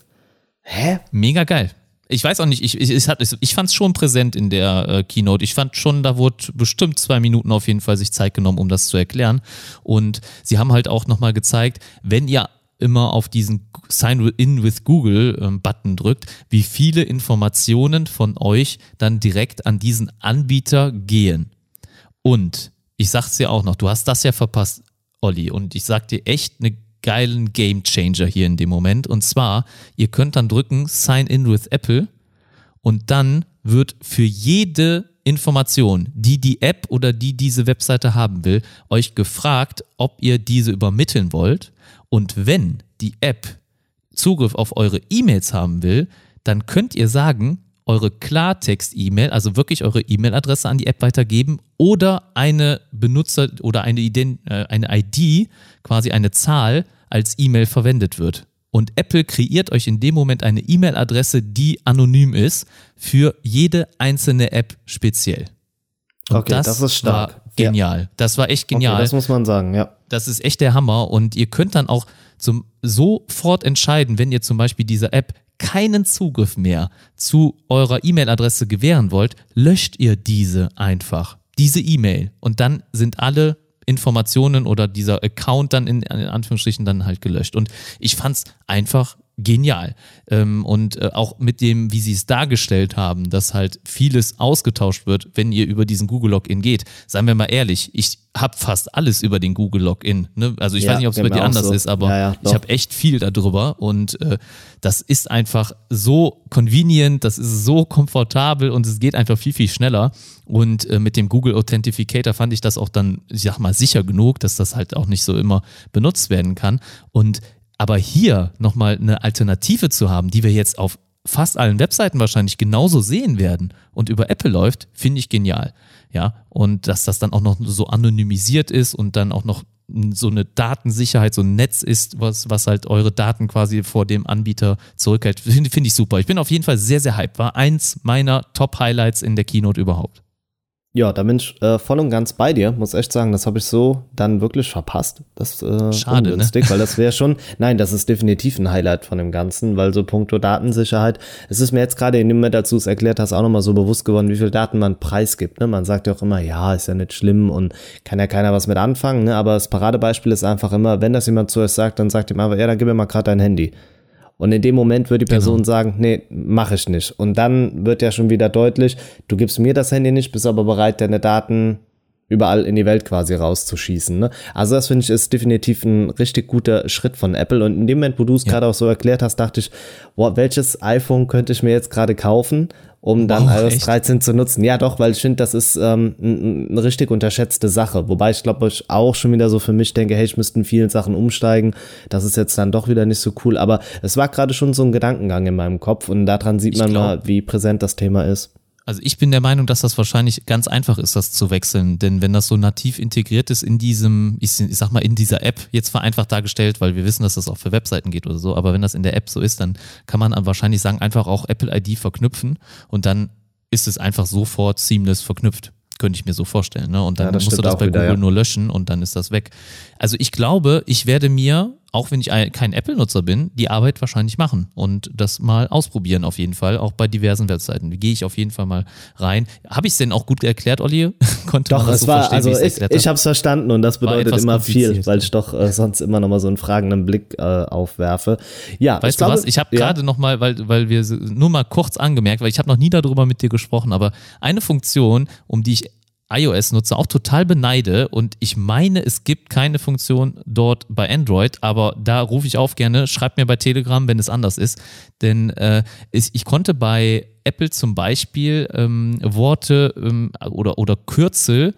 Speaker 1: Hä? Mega geil. Ich weiß auch nicht, ich, ich, ich, ich fand es schon präsent in der äh, Keynote. Ich fand schon, da wurde bestimmt zwei Minuten auf jeden Fall sich Zeit genommen, um das zu erklären. Und sie haben halt auch nochmal gezeigt, wenn ihr immer auf diesen Sign in with Google ähm, Button drückt, wie viele Informationen von euch dann direkt an diesen Anbieter gehen. Und ich sag's dir auch noch, du hast das ja verpasst, Olli, und ich sag dir echt eine geilen Game Changer hier in dem Moment. Und zwar, ihr könnt dann drücken Sign in with Apple und dann wird für jede Information, die die App oder die diese Webseite haben will, euch gefragt, ob ihr diese übermitteln wollt. Und wenn die App Zugriff auf eure E-Mails haben will, dann könnt ihr sagen, eure Klartext-E-Mail, also wirklich eure E-Mail-Adresse an die App weitergeben oder eine Benutzer oder eine, Ident äh, eine ID, quasi eine Zahl, als E-Mail verwendet wird. Und Apple kreiert euch in dem Moment eine E-Mail-Adresse, die anonym ist, für jede einzelne App speziell. Und
Speaker 2: okay, das, das, ist stark.
Speaker 1: War genial. Ja. Das war echt genial. Okay,
Speaker 2: das muss man sagen, ja.
Speaker 1: Das ist echt der Hammer. Und ihr könnt dann auch zum, sofort entscheiden, wenn ihr zum Beispiel dieser App keinen Zugriff mehr zu eurer E-Mail-Adresse gewähren wollt, löscht ihr diese einfach. Diese E-Mail. Und dann sind alle Informationen oder dieser Account dann in, in Anführungsstrichen dann halt gelöscht. Und ich fand es einfach genial. Ähm, und äh, auch mit dem, wie sie es dargestellt haben, dass halt vieles ausgetauscht wird, wenn ihr über diesen Google Login geht. Seien wir mal ehrlich, ich habe fast alles über den Google Login. Ne? Also ich ja, weiß nicht, ob es bei dir anders so. ist, aber ja, ja, ich habe echt viel darüber und äh, das ist einfach so convenient, das ist so komfortabel und es geht einfach viel, viel schneller. Und äh, mit dem Google Authentificator fand ich das auch dann, ich sag mal, sicher genug, dass das halt auch nicht so immer benutzt werden kann. Und aber hier nochmal eine Alternative zu haben, die wir jetzt auf fast allen Webseiten wahrscheinlich genauso sehen werden und über Apple läuft, finde ich genial. Ja, und dass das dann auch noch so anonymisiert ist und dann auch noch so eine Datensicherheit, so ein Netz ist, was, was halt eure Daten quasi vor dem Anbieter zurückhält, finde find ich super. Ich bin auf jeden Fall sehr, sehr hyped. War eins meiner Top-Highlights in der Keynote überhaupt.
Speaker 2: Ja, da bin ich äh, voll und ganz bei dir, muss echt sagen, das habe ich so dann wirklich verpasst. Das äh,
Speaker 1: Schade, ne? ungünstig,
Speaker 2: ne? weil das wäre schon, nein, das ist definitiv ein Highlight von dem Ganzen, weil so puncto Datensicherheit, es ist mir jetzt gerade in dem Moment, als du es erklärt hast, auch nochmal so bewusst geworden, wie viel Daten man preisgibt. Ne? Man sagt ja auch immer, ja, ist ja nicht schlimm und kann ja keiner was mit anfangen, ne? aber das Paradebeispiel ist einfach immer, wenn das jemand zu euch sagt, dann sagt ihm einfach, ja, dann gib mir mal gerade dein Handy. Und in dem Moment wird die Person genau. sagen, nee, mache ich nicht. Und dann wird ja schon wieder deutlich, du gibst mir das Handy nicht, bist aber bereit, deine Daten überall in die Welt quasi rauszuschießen. Ne? Also das finde ich ist definitiv ein richtig guter Schritt von Apple. Und in dem Moment, wo du es ja. gerade auch so erklärt hast, dachte ich, boah, welches iPhone könnte ich mir jetzt gerade kaufen? Um dann wow, iOS echt? 13 zu nutzen. Ja, doch, weil ich finde, das ist ähm, eine richtig unterschätzte Sache. Wobei ich glaube, ich auch schon wieder so für mich denke, hey, ich müsste in vielen Sachen umsteigen. Das ist jetzt dann doch wieder nicht so cool. Aber es war gerade schon so ein Gedankengang in meinem Kopf und daran sieht ich man glaub, mal, wie präsent das Thema ist.
Speaker 1: Also ich bin der Meinung, dass das wahrscheinlich ganz einfach ist, das zu wechseln. Denn wenn das so nativ integriert ist in diesem, ich sag mal, in dieser App, jetzt vereinfacht dargestellt, weil wir wissen, dass das auch für Webseiten geht oder so, aber wenn das in der App so ist, dann kann man wahrscheinlich sagen, einfach auch Apple ID verknüpfen und dann ist es einfach sofort seamless verknüpft. Könnte ich mir so vorstellen. Ne? Und dann
Speaker 2: Ja,
Speaker 1: musst du das bei
Speaker 2: wieder,
Speaker 1: Google
Speaker 2: ja.
Speaker 1: nur löschen und dann ist das weg. Also ich glaube, ich werde mir, auch wenn ich ein- kein Apple-Nutzer bin, die Arbeit wahrscheinlich machen und das mal ausprobieren auf jeden Fall, auch bei diversen Webseiten. Gehe ich auf jeden Fall mal rein. Habe ich es denn auch gut erklärt, Olli? Konnte
Speaker 2: Doch,
Speaker 1: man das
Speaker 2: es
Speaker 1: so
Speaker 2: war,
Speaker 1: verstehen,
Speaker 2: also ich, ich
Speaker 1: habe?
Speaker 2: es verstanden und das bedeutet immer viel, weil ich doch äh, sonst immer noch mal so einen fragenden Blick äh, aufwerfe. Ja,
Speaker 1: Weißt
Speaker 2: ich
Speaker 1: du
Speaker 2: glaube,
Speaker 1: was? Ich habe
Speaker 2: ja.
Speaker 1: gerade noch mal, weil, weil wir nur mal kurz angemerkt, weil ich habe noch nie darüber mit dir gesprochen, aber eine Funktion, um die ich iOS-Nutzer auch total beneide und ich meine, es gibt keine Funktion dort bei Android, aber da rufe ich auf gerne, schreibt mir bei Telegram, wenn es anders ist, denn äh, ich, ich konnte bei Apple zum Beispiel ähm, Worte ähm, oder, oder Kürzel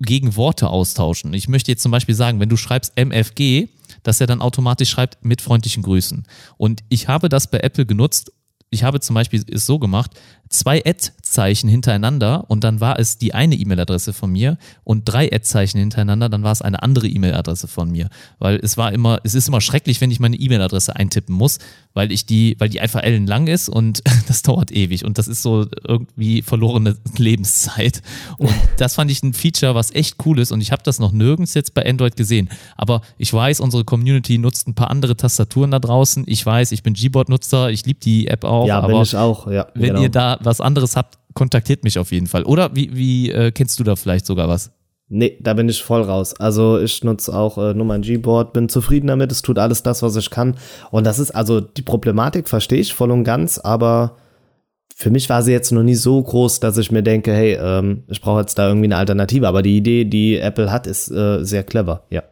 Speaker 1: gegen Worte austauschen. Ich möchte jetzt zum Beispiel sagen, wenn du schreibst MFG, dass er dann automatisch schreibt mit freundlichen Grüßen. Und ich habe das bei Apple genutzt. Ich habe zum Beispiel es so gemacht, zwei Ad-Zeichen hintereinander und dann war es die eine E-Mail-Adresse von mir und drei Ad-Zeichen hintereinander, dann war es eine andere E-Mail-Adresse von mir. Weil es war immer, es ist immer schrecklich, wenn ich meine E-Mail-Adresse eintippen muss, weil ich die, weil die einfach ellenlang ist und das dauert ewig und das ist so irgendwie verlorene Lebenszeit. Und das fand ich ein Feature, was echt cool ist und ich habe das noch nirgends jetzt bei Android gesehen. Aber ich weiß, unsere Community nutzt ein paar andere Tastaturen da draußen. Ich weiß, ich bin Gboard-Nutzer, ich liebe die App auch.
Speaker 2: Ja,
Speaker 1: aber
Speaker 2: bin ich auch, ja.
Speaker 1: wenn
Speaker 2: genau.
Speaker 1: ihr da was anderes habt, kontaktiert mich auf jeden Fall. Oder wie, wie äh, kennst du da vielleicht sogar was?
Speaker 2: Nee, da bin ich voll raus. Also ich nutze auch äh, nur mein Gboard, bin zufrieden damit, es tut alles das, was ich kann. Und das ist also die Problematik, verstehe ich voll und ganz, aber für mich war sie jetzt noch nie so groß, dass ich mir denke, hey, ähm, ich brauche jetzt da irgendwie eine Alternative. Aber die Idee, die Apple hat, ist äh, sehr clever, ja.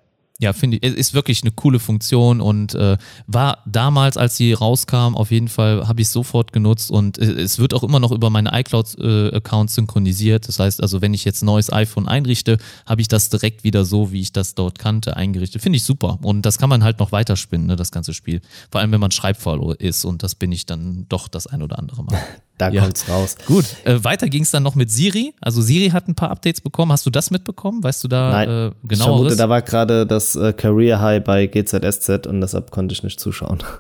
Speaker 1: Ja, finde ich, es ist wirklich eine coole Funktion und äh, war damals, als sie rauskam, auf jeden Fall habe ich sofort genutzt und äh, es wird auch immer noch über meine iCloud-Account synchronisiert. Das heißt also, wenn ich jetzt ein neues iPhone einrichte, habe ich das direkt wieder so, wie ich das dort kannte, eingerichtet. Finde ich super und das kann man halt noch weiterspinnen, ne, das ganze Spiel. Vor allem, wenn man schreibfaul ist und das bin ich dann doch das ein oder andere Mal.
Speaker 2: Da
Speaker 1: Ja.
Speaker 2: kommt's raus.
Speaker 1: Gut, äh, weiter ging es dann noch mit Siri. Also Siri hat ein paar Updates bekommen. Hast du das mitbekommen? Weißt du da
Speaker 2: Nein,
Speaker 1: äh,
Speaker 2: ich vermute,
Speaker 1: genaueres?
Speaker 2: da war gerade das äh, Career High bei GZSZ und deshalb konnte ich nicht zuschauen.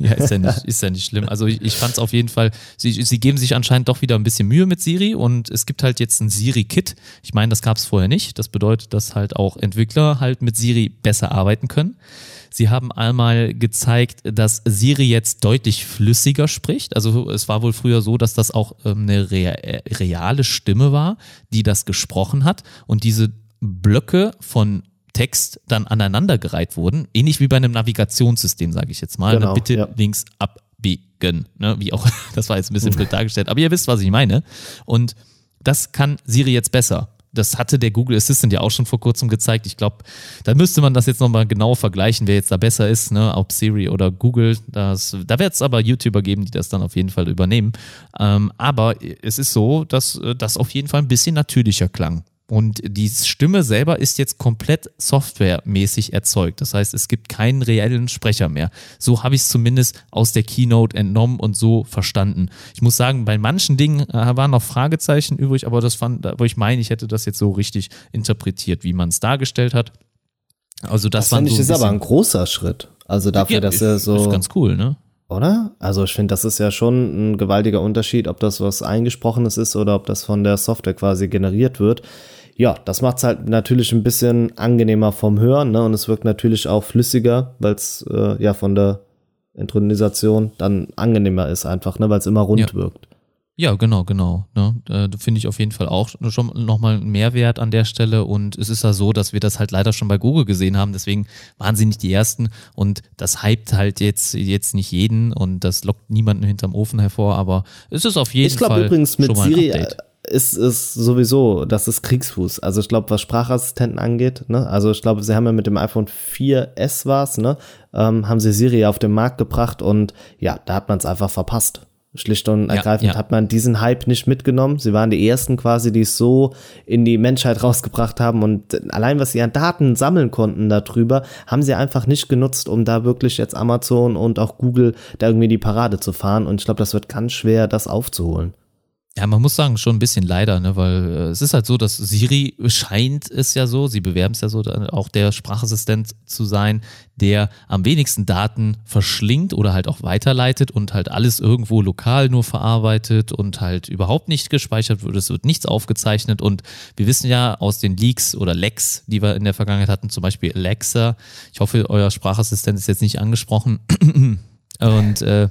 Speaker 1: Ja, ist ja nicht, ist ja nicht schlimm. Also ich, ich fand es auf jeden Fall, sie, sie geben sich anscheinend doch wieder ein bisschen Mühe mit Siri und es gibt halt jetzt ein Siri-Kit. Ich meine, das gab es vorher nicht. Das bedeutet, dass halt auch Entwickler halt mit Siri besser arbeiten können. Sie haben einmal gezeigt, dass Siri jetzt deutlich flüssiger spricht. Also es war wohl früher so, dass das auch ähm, eine rea reale Stimme war, die das gesprochen hat und diese Blöcke von Text dann aneinandergereiht wurden, ähnlich wie bei einem Navigationssystem, sage ich jetzt mal.
Speaker 2: Genau,
Speaker 1: ne? Bitte
Speaker 2: ja.
Speaker 1: links abbiegen, ne? wie auch, das war jetzt ein bisschen blöd dargestellt, aber ihr wisst, was ich meine. Und das kann Siri jetzt besser. Das hatte der Google Assistant ja auch schon vor kurzem gezeigt. Ich glaube, da müsste man das jetzt nochmal genau vergleichen, wer jetzt da besser ist, ne? ob Siri oder Google. Das, da wird es aber YouTuber geben, die das dann auf jeden Fall übernehmen. Ähm, aber es ist so, dass äh, das auf jeden Fall ein bisschen natürlicher klang. Und die Stimme selber ist jetzt komplett softwaremäßig erzeugt. Das heißt, es gibt keinen reellen Sprecher mehr. So habe ich es zumindest aus der Keynote entnommen und so verstanden. Ich muss sagen, bei manchen Dingen äh, waren noch Fragezeichen übrig, aber das fand, wo ich meine, ich hätte das jetzt so richtig interpretiert, wie man es dargestellt hat. Also das,
Speaker 2: Das ich
Speaker 1: so
Speaker 2: ist aber ein großer Schritt. Also dafür, dass er so.
Speaker 1: ist ganz cool, ne?
Speaker 2: Oder? Also ich finde, das ist ja schon ein gewaltiger Unterschied, ob das was eingesprochenes ist oder ob das von der Software quasi generiert wird. Ja, das macht es halt natürlich ein bisschen angenehmer vom Hören, ne? Und es wirkt natürlich auch flüssiger, weil es äh, ja von der Intronisation dann angenehmer ist einfach, ne? Weil es immer rund
Speaker 1: Ja.
Speaker 2: wirkt.
Speaker 1: Ja, genau, genau. Ne? Äh, Finde ich auf jeden Fall auch schon nochmal einen Mehrwert an der Stelle. Und es ist ja so, dass wir das halt leider schon bei Google gesehen haben. Deswegen waren sie nicht die Ersten. Und das hypt halt jetzt, jetzt nicht jeden und das lockt niemanden hinterm Ofen hervor. Aber es ist auf jeden
Speaker 2: Ich glaube
Speaker 1: Fall
Speaker 2: übrigens mit
Speaker 1: schon mal ein
Speaker 2: Siri
Speaker 1: Update.
Speaker 2: äh, ist es sowieso, das ist Kriegsfuß. Also ich glaube, was Sprachassistenten angeht, ne? Also ich glaube, sie haben ja mit dem iPhone 4S war's, ne? Ähm, haben sie Siri auf den Markt gebracht und ja, da hat man es einfach verpasst. Schlicht und
Speaker 1: Ja,
Speaker 2: ergreifend
Speaker 1: ja.
Speaker 2: hat man diesen Hype nicht mitgenommen. Sie waren die ersten quasi, die es so in die Menschheit rausgebracht haben und allein was sie an Daten sammeln konnten darüber, haben sie einfach nicht genutzt, um da wirklich jetzt Amazon und auch Google da irgendwie die Parade zu fahren und ich glaube, das wird ganz schwer, das aufzuholen.
Speaker 1: Ja, man muss sagen, schon ein bisschen leider, ne, weil äh, es ist halt so, dass Siri scheint es ja so, sie bewerben es ja so, auch der Sprachassistent zu sein, der am wenigsten Daten verschlingt oder halt auch weiterleitet und halt alles irgendwo lokal nur verarbeitet und halt überhaupt nicht gespeichert wird. Es wird nichts aufgezeichnet und wir wissen ja aus den Leaks oder Lex, die wir in der Vergangenheit hatten, zum Beispiel Alexa. Ich hoffe, euer Sprachassistent ist jetzt nicht angesprochen. und äh,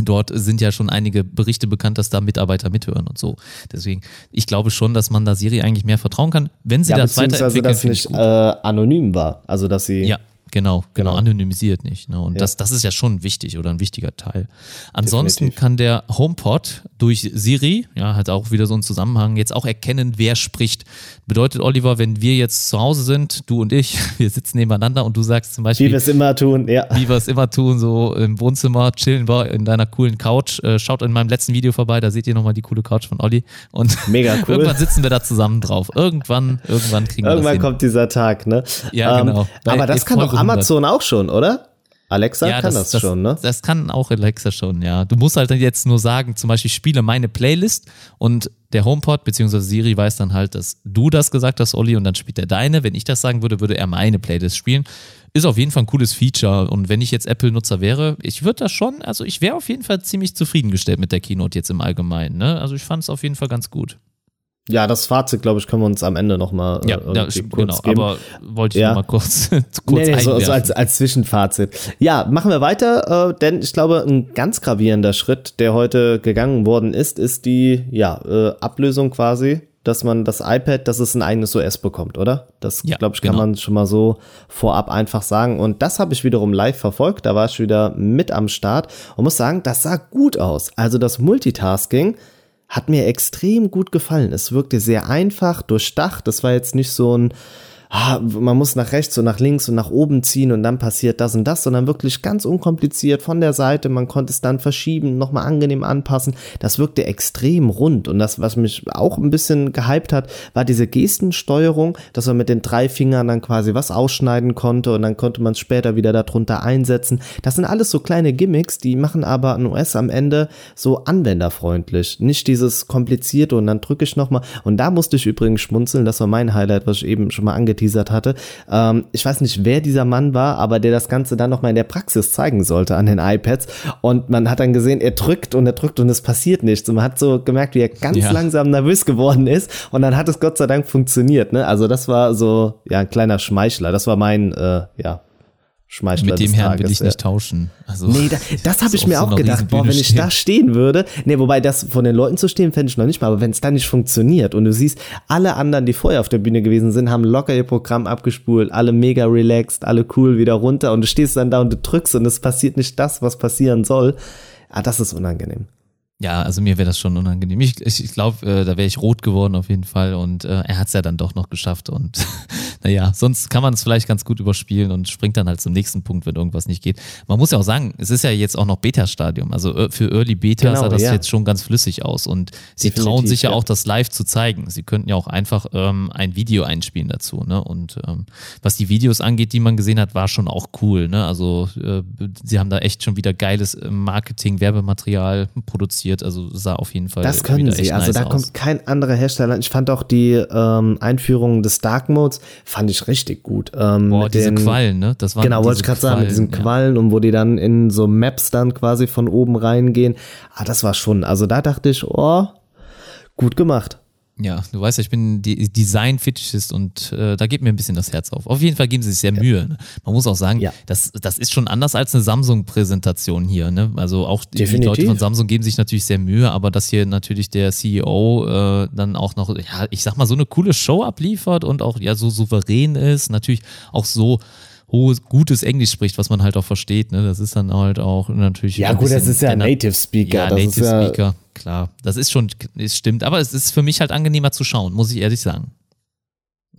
Speaker 1: Dort sind ja schon einige Berichte bekannt, dass da Mitarbeiter mithören und so. Deswegen, ich glaube schon, dass man da Siri eigentlich mehr vertrauen kann, wenn sie ja, das weiterentwickeln.
Speaker 2: dass nicht äh, anonym war, also dass sie
Speaker 1: ja. Genau, genau, genau, anonymisiert nicht. Ne? Und ja. das, das ist ja schon wichtig oder ein wichtiger Teil. Ansonsten Definitiv. kann der HomePod durch Siri, ja, hat auch wieder so einen Zusammenhang, jetzt auch erkennen, wer spricht. Bedeutet, Oliver, wenn wir jetzt zu Hause sind, du und ich, wir sitzen nebeneinander und du sagst zum Beispiel.
Speaker 2: Wie wir es immer tun, ja.
Speaker 1: Wie wir es immer tun, so im Wohnzimmer chillen wir in deiner coolen Couch. Äh, schaut in meinem letzten Video vorbei, da seht ihr nochmal die coole Couch von Olli. Und
Speaker 2: Mega cool.
Speaker 1: irgendwann sitzen wir da zusammen drauf. Irgendwann, irgendwann kriegen
Speaker 2: wir
Speaker 1: Irgendwann
Speaker 2: kommt dieser Tag, ne?
Speaker 1: Ja, genau.
Speaker 2: Ähm, aber das kann doch Amazon auch schon, oder? Alexa ja, kann das, das, schon, ne?
Speaker 1: Das kann auch Alexa schon, ja. Du musst halt jetzt nur sagen, zum Beispiel spiele meine Playlist und der HomePod bzw. Siri weiß dann halt, dass du das gesagt hast, Olli, und dann spielt er deine. Wenn ich das sagen würde, würde er meine Playlist spielen. Ist auf jeden Fall ein cooles Feature. Und wenn ich jetzt Apple-Nutzer wäre, ich würde das schon, also ich wäre auf jeden Fall ziemlich zufriedengestellt mit der Keynote jetzt im Allgemeinen. Ne? Also ich fand es auf jeden Fall ganz gut.
Speaker 2: Ja, das Fazit, glaube ich, können wir uns am Ende nochmal
Speaker 1: äh, ja, ja, kurz genau, geben. aber wollte ich ja. nochmal kurz,
Speaker 2: kurz nee, nee, so, so, als, als Zwischenfazit. Ja, machen wir weiter, äh, denn ich glaube, ein ganz gravierender Schritt, der heute gegangen worden ist, ist die ja, äh, Ablösung quasi, dass man das iPad, dass es ein eigenes OS bekommt, oder? Das, ja, glaube ich, kann genau. man schon mal so vorab einfach sagen. Und das habe ich wiederum live verfolgt, da war ich wieder mit am Start und muss sagen, das sah gut aus. Also das Multitasking, hat mir extrem gut gefallen. Es wirkte sehr einfach, durchdacht. Das war jetzt nicht so ein ah, man muss nach rechts und nach links und nach oben ziehen und dann passiert das und das, sondern wirklich ganz unkompliziert von der Seite. Man konnte es dann verschieben, nochmal angenehm anpassen. Das wirkte extrem rund. Und das, was mich auch ein bisschen gehypt hat, war diese Gestensteuerung, dass man mit den drei Fingern dann quasi was ausschneiden konnte und dann konnte man es später wieder darunter einsetzen. Das sind alles so kleine Gimmicks, die machen aber ein OS am Ende so anwenderfreundlich. Nicht dieses komplizierte und dann drücke ich nochmal. Und da musste ich übrigens schmunzeln. Das war mein Highlight, was ich eben schon mal angeteasert angeteasert hatte. Ähm, ich weiß nicht, wer dieser Mann war, aber der das Ganze dann nochmal in der Praxis zeigen sollte an den iPads. Und man hat dann gesehen, er drückt und er drückt und es passiert nichts. Und man hat so gemerkt, wie er ganz ja. langsam nervös geworden ist. Und dann hat es Gott sei Dank funktioniert. Ne? Also das war so ja ein kleiner Schmeichler. Das war mein äh, ja Schmeichler
Speaker 1: Mit dem Herrn Tages, will ich nicht tauschen.
Speaker 2: Also, nee, da, das habe ich mir auch gedacht. Boah, wenn ich da stehen würde, nee, wobei das von den Leuten zu stehen, fände ich noch nicht mal, aber wenn es dann nicht funktioniert und du siehst, alle anderen, die vorher auf der Bühne gewesen sind, haben locker ihr Programm abgespult, alle mega relaxed, alle cool wieder runter und du stehst dann da und du drückst und es passiert nicht das, was passieren soll. Ah, das ist unangenehm.
Speaker 1: Ja, also mir wäre das schon unangenehm. Ich, ich, ich glaube, äh, da wäre ich rot geworden auf jeden Fall und äh, er hat es ja dann doch noch geschafft und naja, sonst kann man es vielleicht ganz gut überspielen und springt dann halt zum nächsten Punkt, wenn irgendwas nicht geht. Man muss ja auch sagen, es ist ja jetzt auch noch Beta-Stadium. Also äh, für Early Beta genau, sah das ja. jetzt schon ganz flüssig aus und sie Definitiv, trauen sich ja, ja, auch, das live zu zeigen. Sie könnten ja auch einfach ähm, ein Video einspielen dazu. Ne? Und ähm, was die Videos angeht, die man gesehen hat, war schon auch cool. Ne? Also äh, sie haben da echt schon wieder geiles äh, Marketing, Werbematerial produziert produziert. Also sah auf jeden Fall.
Speaker 2: Das können sie. Also nice da aus. kommt kein anderer Hersteller. Ich fand auch die ähm, Einführung des Dark Modes fand ich richtig gut. Ähm,
Speaker 1: Boah, diese den, Quallen, ne?
Speaker 2: Das waren genau, wollte ich gerade sagen, mit diesen Quallen ja. und wo die dann in so Maps dann quasi von oben reingehen. Ah, das war schon. Also da dachte ich, oh, gut gemacht.
Speaker 1: Ja, du weißt ja, ich bin Design-Fetischist und äh, da geht mir ein bisschen das Herz auf. Auf jeden Fall geben sie sich sehr ja. Mühe. Ne? Man muss auch sagen, ja. das, das ist schon anders als eine Samsung-Präsentation hier. Ne? Also auch Definitiv. die Leute von Samsung geben sich natürlich sehr Mühe, aber dass hier natürlich der CEO äh, dann auch noch, ja, ich sag mal, so eine coole Show abliefert und auch ja so souverän ist, natürlich auch so hohes, gutes Englisch spricht, was man halt auch versteht. Ne? Das ist dann halt auch natürlich.
Speaker 2: Ja, gut, das ist ja ein Native Speaker.
Speaker 1: Ja,
Speaker 2: das
Speaker 1: Native Speaker, klar. Das ist schon, es stimmt. Aber es ist für mich halt angenehmer zu schauen, muss ich ehrlich sagen.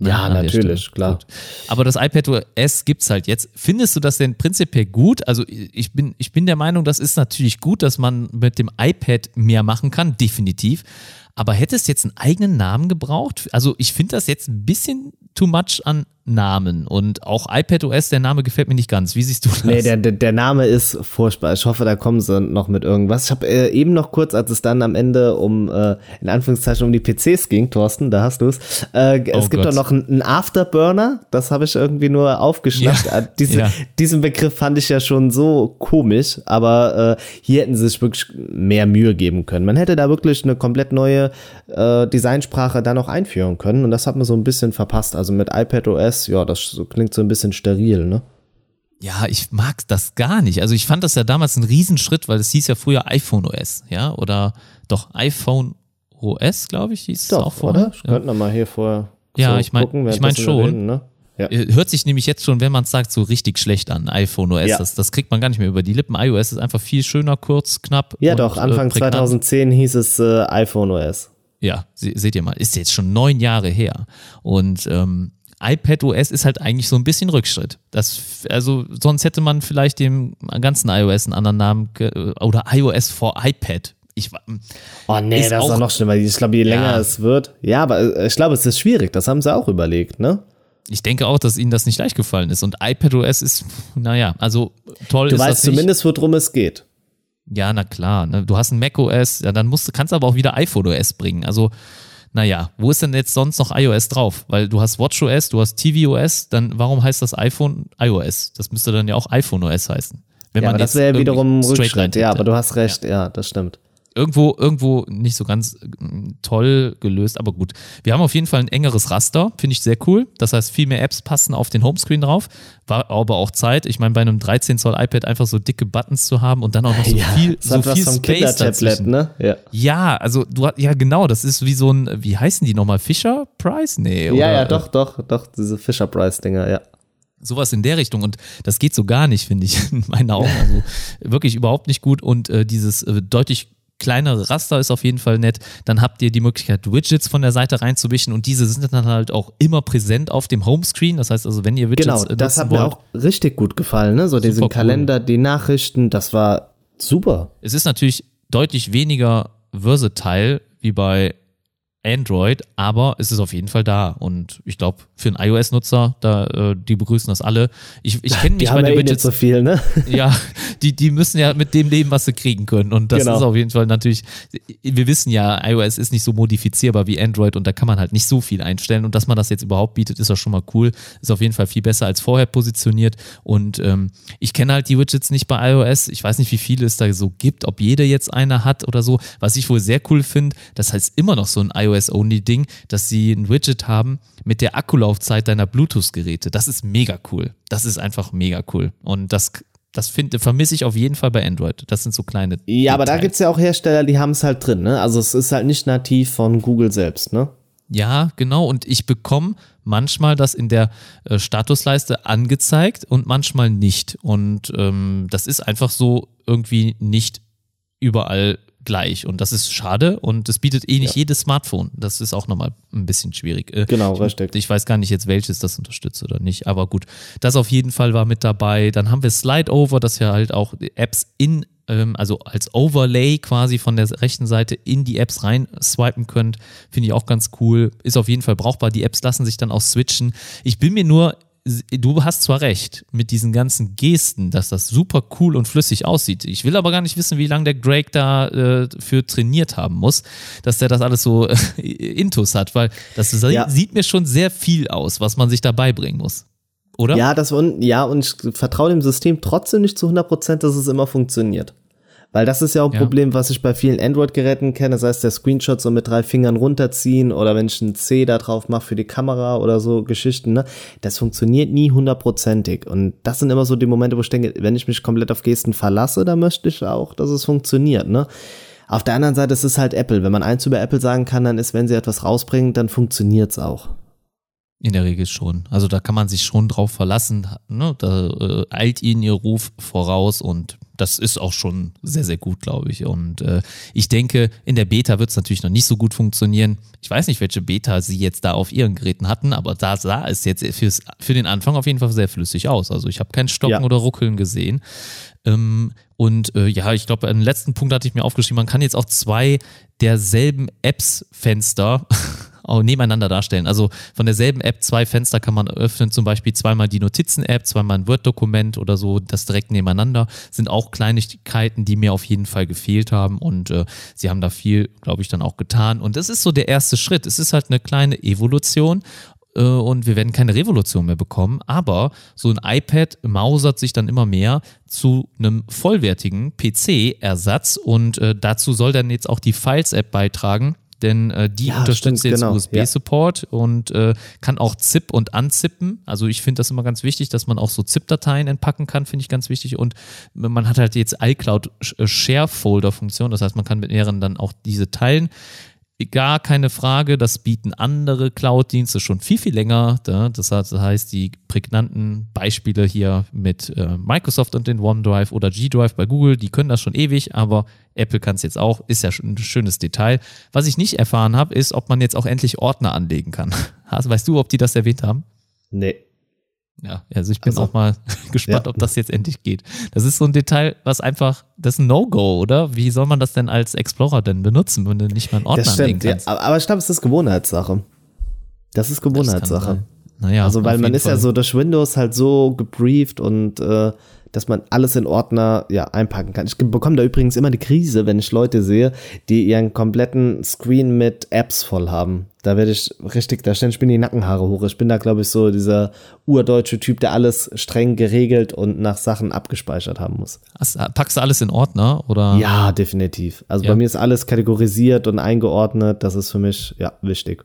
Speaker 2: Ja, ja natürlich, klar. Gut.
Speaker 1: Aber das iPad OS gibt's halt jetzt. Findest du das denn prinzipiell gut? Also ich bin, ich bin der Meinung, das ist natürlich gut, dass man mit dem iPad mehr machen kann, definitiv. aber hätte es jetzt einen eigenen Namen gebraucht? Also ich finde das jetzt ein bisschen too much an Namen und auch iPadOS, der Name gefällt mir nicht ganz. Wie siehst du das?
Speaker 2: Nee, der, der, Name ist furchtbar. Ich hoffe, da kommen sie noch mit irgendwas. Ich habe äh, eben noch kurz, als es dann am Ende um, äh, in Anführungszeichen, um die PCs ging, Thorsten, da hast du es. Äh, oh es gibt doch noch einen Afterburner, das habe ich irgendwie nur aufgeschnappt. Ja. Äh, diese, ja. Diesen Begriff fand ich ja schon so komisch, aber äh, hier hätten sie sich wirklich mehr Mühe geben können. Man hätte da wirklich eine komplett neue äh, Designsprache da noch einführen können und das hat man so ein bisschen verpasst. Also mit iPadOS ja, das klingt so ein bisschen steril, ne?
Speaker 1: Ja, ich mag das gar nicht. Also ich fand das ja damals ein Riesenschritt, weil es hieß ja früher iPhone OS, ja, oder doch iPhone OS, glaube ich, hieß
Speaker 2: doch,
Speaker 1: es auch
Speaker 2: vorher. Oder? Ich ja. könnte noch mal hier vorher
Speaker 1: Ja, so ich meine ich mein schon. Reden, ne? Ja. Äh, hört sich nämlich jetzt schon, wenn man es sagt, so richtig schlecht an, iPhone OS. Ja. Das, das, kriegt man gar nicht mehr über die Lippen. iOS ist einfach viel schöner, kurz, knapp.
Speaker 2: Ja, doch, äh, Anfang äh, 2010 hieß es äh, iPhone OS.
Speaker 1: Ja, seht ihr mal, ist jetzt schon neun Jahre her. Und ähm, iPadOS ist halt eigentlich so ein bisschen Rückschritt. Das, also sonst hätte man vielleicht dem ganzen iOS einen anderen Namen oder iOS for iPad. Ich,
Speaker 2: oh nee, ist das ist auch noch schlimmer. Ich glaube, je länger ja. es wird. Ja, aber äh, ich glaube, es ist schwierig. Das haben sie auch überlegt, ne?
Speaker 1: Ich denke auch, dass ihnen das nicht leicht gefallen ist. Und iPadOS ist, naja, also toll
Speaker 2: du
Speaker 1: ist
Speaker 2: weißt zumindest, worum es geht.
Speaker 1: Ja, na klar. Ne? Du hast ein macOS, ja, dann musst, kannst du aber auch wieder iPhoneOS bringen. Also naja, wo ist denn jetzt sonst noch iOS drauf? Weil du hast WatchOS, du hast tvOS, dann warum heißt das iPhone iOS? Das müsste dann ja auch iPhoneOS heißen.
Speaker 2: Wenn ja, man aber das wäre ja wiederum Rückschritt. Ja, aber du hast recht, ja, ja das stimmt
Speaker 1: irgendwo, irgendwo nicht so ganz mm, toll gelöst, aber gut. Wir haben auf jeden Fall ein engeres Raster, finde ich sehr cool. Das heißt, viel mehr Apps passen auf den Homescreen drauf. War aber auch Zeit. Ich meine, bei einem 13 Zoll iPad einfach so dicke Buttons zu haben und dann auch noch so ja, viel, so viel Space dazwischen. Ne? Ja. ja, also du ja genau, das ist wie so ein, wie heißen die nochmal? Fisher Price? Nee.
Speaker 2: Oder, ja, ja, doch, doch, doch, diese Fisher Price Dinger, ja.
Speaker 1: Sowas in der Richtung und das geht so gar nicht, finde ich, in meinen Augen. Also wirklich überhaupt nicht gut und äh, dieses äh, deutlich kleinere Raster ist auf jeden Fall nett. Dann habt ihr die Möglichkeit, Widgets von der Seite reinzuwischen und diese sind dann halt auch immer präsent auf dem Homescreen. Das heißt also, wenn ihr Widgets
Speaker 2: Genau, das hat wollt, mir auch richtig gut gefallen, ne? So diesen Kalender, cool. die Nachrichten, das war super.
Speaker 1: Es ist natürlich deutlich weniger versatile wie bei Android, aber es ist auf jeden Fall da und ich glaube für einen iOS-Nutzer, da äh, die begrüßen das alle. Ich, ich kenne mich
Speaker 2: die bei den ja eh Widgets so viel, ne?
Speaker 1: Ja, die die müssen ja mit dem leben, was sie kriegen können und das genau. ist auf jeden Fall natürlich. Wir wissen ja, iOS ist nicht so modifizierbar wie Android und da kann man halt nicht so viel einstellen und dass man das jetzt überhaupt bietet, ist auch schon mal cool. Ist auf jeden Fall viel besser als vorher positioniert und ähm, ich kenne halt die Widgets nicht bei iOS. Ich weiß nicht, wie viele es da so gibt, ob jeder jetzt eine hat oder so. Was ich wohl sehr cool finde, das heißt immer noch so ein iOS iOS-Only-Ding, dass sie ein Widget haben mit der Akkulaufzeit deiner Bluetooth-Geräte. Das ist mega cool. Das ist einfach mega cool. Und das das finde, vermisse ich auf jeden Fall bei Android. Das sind so kleine.
Speaker 2: Ja, Details. aber da gibt es ja auch Hersteller, die haben es halt drin, ne? Also es ist halt nicht nativ von Google selbst, ne?
Speaker 1: Ja, genau. Und ich bekomme manchmal das in der äh, Statusleiste angezeigt und manchmal nicht. Und ähm, das ist einfach so irgendwie nicht überall gleich. Und das ist schade und das bietet eh nicht ja. jedes Smartphone. Das ist auch nochmal ein bisschen schwierig.
Speaker 2: Äh, genau, richtig.
Speaker 1: Ich, ich weiß gar nicht jetzt, welches das unterstützt oder nicht. Aber gut, das auf jeden Fall war mit dabei. Dann haben wir Slide Over, dass ihr halt auch Apps in ähm, also als Overlay quasi von der rechten Seite in die Apps rein swipen könnt. Finde ich auch ganz cool. Ist auf jeden Fall brauchbar. Die Apps lassen sich dann auch switchen. Ich bin mir nur du hast zwar recht mit diesen ganzen Gesten, dass das super cool und flüssig aussieht. Ich will aber gar nicht wissen, wie lange der Drake da äh, für trainiert haben muss, dass der das alles so äh, intus hat, weil das ja. sieht mir schon sehr viel aus, was man sich dabei bringen muss. Oder?
Speaker 2: Ja, das, ja, und ich vertraue dem System trotzdem nicht zu 100 Prozent, dass es immer funktioniert. Weil das ist ja auch ein ja. Problem, was ich bei vielen Android-Geräten kenne. Das heißt, der Screenshot so mit drei Fingern runterziehen oder wenn ich ein C da drauf mache für die Kamera oder so Geschichten, ne? Das funktioniert nie hundertprozentig. Und das sind immer so die Momente, wo ich denke, wenn ich mich komplett auf Gesten verlasse, dann möchte ich auch, dass es funktioniert, ne? Auf der anderen Seite ist es halt Apple. Wenn man eins über Apple sagen kann, dann ist, wenn sie etwas rausbringen, dann funktioniert's auch.
Speaker 1: In der Regel schon. Also da kann man sich schon drauf verlassen. Ne? Da äh, eilt ihnen ihr Ruf voraus und das ist auch schon sehr, sehr gut, glaube ich. Und äh, ich denke, in der Beta wird es natürlich noch nicht so gut funktionieren. Ich weiß nicht, welche Beta sie jetzt da auf ihren Geräten hatten, aber da sah es jetzt fürs, für den Anfang auf jeden Fall sehr flüssig aus. Also ich habe kein Stocken ja. oder Ruckeln gesehen. Ähm, und äh, ja, ich glaube, einen letzten Punkt hatte ich mir aufgeschrieben, man kann jetzt auch zwei derselben Apps-Fenster nebeneinander darstellen. Also von derselben App zwei Fenster kann man öffnen, zum Beispiel zweimal die Notizen-App, zweimal ein Word-Dokument oder so, das direkt nebeneinander. Sind auch Kleinigkeiten, die mir auf jeden Fall gefehlt haben und äh, sie haben da viel, glaube ich, dann auch getan. Und das ist so der erste Schritt. Es ist halt eine kleine Evolution äh, und wir werden keine Revolution mehr bekommen. Aber so ein iPad mausert sich dann immer mehr zu einem vollwertigen PC-Ersatz und äh, dazu soll dann jetzt auch die Files-App beitragen denn äh, die
Speaker 2: Ja,
Speaker 1: unterstützt
Speaker 2: stimmt,
Speaker 1: jetzt
Speaker 2: genau,
Speaker 1: USB-Support und äh, kann auch ZIP und unzippen. Also ich finde das immer ganz wichtig, dass man auch so ZIP-Dateien entpacken kann, finde ich ganz wichtig. Und man hat halt jetzt iCloud äh, Share-Folder-Funktion, das heißt, man kann mit mehreren dann auch diese teilen. Gar keine Frage, das bieten andere Cloud-Dienste schon viel, viel länger. Da. Das heißt, die prägnanten Beispiele hier mit äh, Microsoft und den OneDrive oder G-Drive bei Google, die können das schon ewig, aber Apple kann es jetzt auch, ist ja ein schönes Detail. Was ich nicht erfahren habe, ist, ob man jetzt auch endlich Ordner anlegen kann. Weißt du, ob die das erwähnt haben?
Speaker 2: Nee.
Speaker 1: Ja, also ich bin
Speaker 2: Also,
Speaker 1: auch mal gespannt,
Speaker 2: ja.
Speaker 1: ob das jetzt endlich geht. Das ist so ein Detail, was einfach, das ist ein No-Go, oder? Wie soll man das denn als Explorer denn benutzen, wenn du nicht mal einen Ordner
Speaker 2: Das stimmt, ja. Aber ich glaube, es ist Gewohnheitssache. Das ist
Speaker 1: Das
Speaker 2: Gewohnheitssache.
Speaker 1: sein. Naja,
Speaker 2: also, weil man ist ja
Speaker 1: Fall.
Speaker 2: so durch Windows halt so gebrieft und äh, dass man alles in Ordner ja einpacken kann. Ich bekomme da übrigens immer die Krise, wenn ich Leute sehe, die ihren kompletten Screen mit Apps voll haben. Da werde ich richtig, da stellen mir die Nackenhaare hoch. Ich bin da, glaube ich, so dieser urdeutsche Typ, der alles streng geregelt und nach Sachen abgespeichert haben muss.
Speaker 1: Hast- Packst du alles in Ordner? Oder?
Speaker 2: Ja, definitiv. Also
Speaker 1: Ja.
Speaker 2: bei mir ist alles kategorisiert und eingeordnet. Das ist für mich ja wichtig.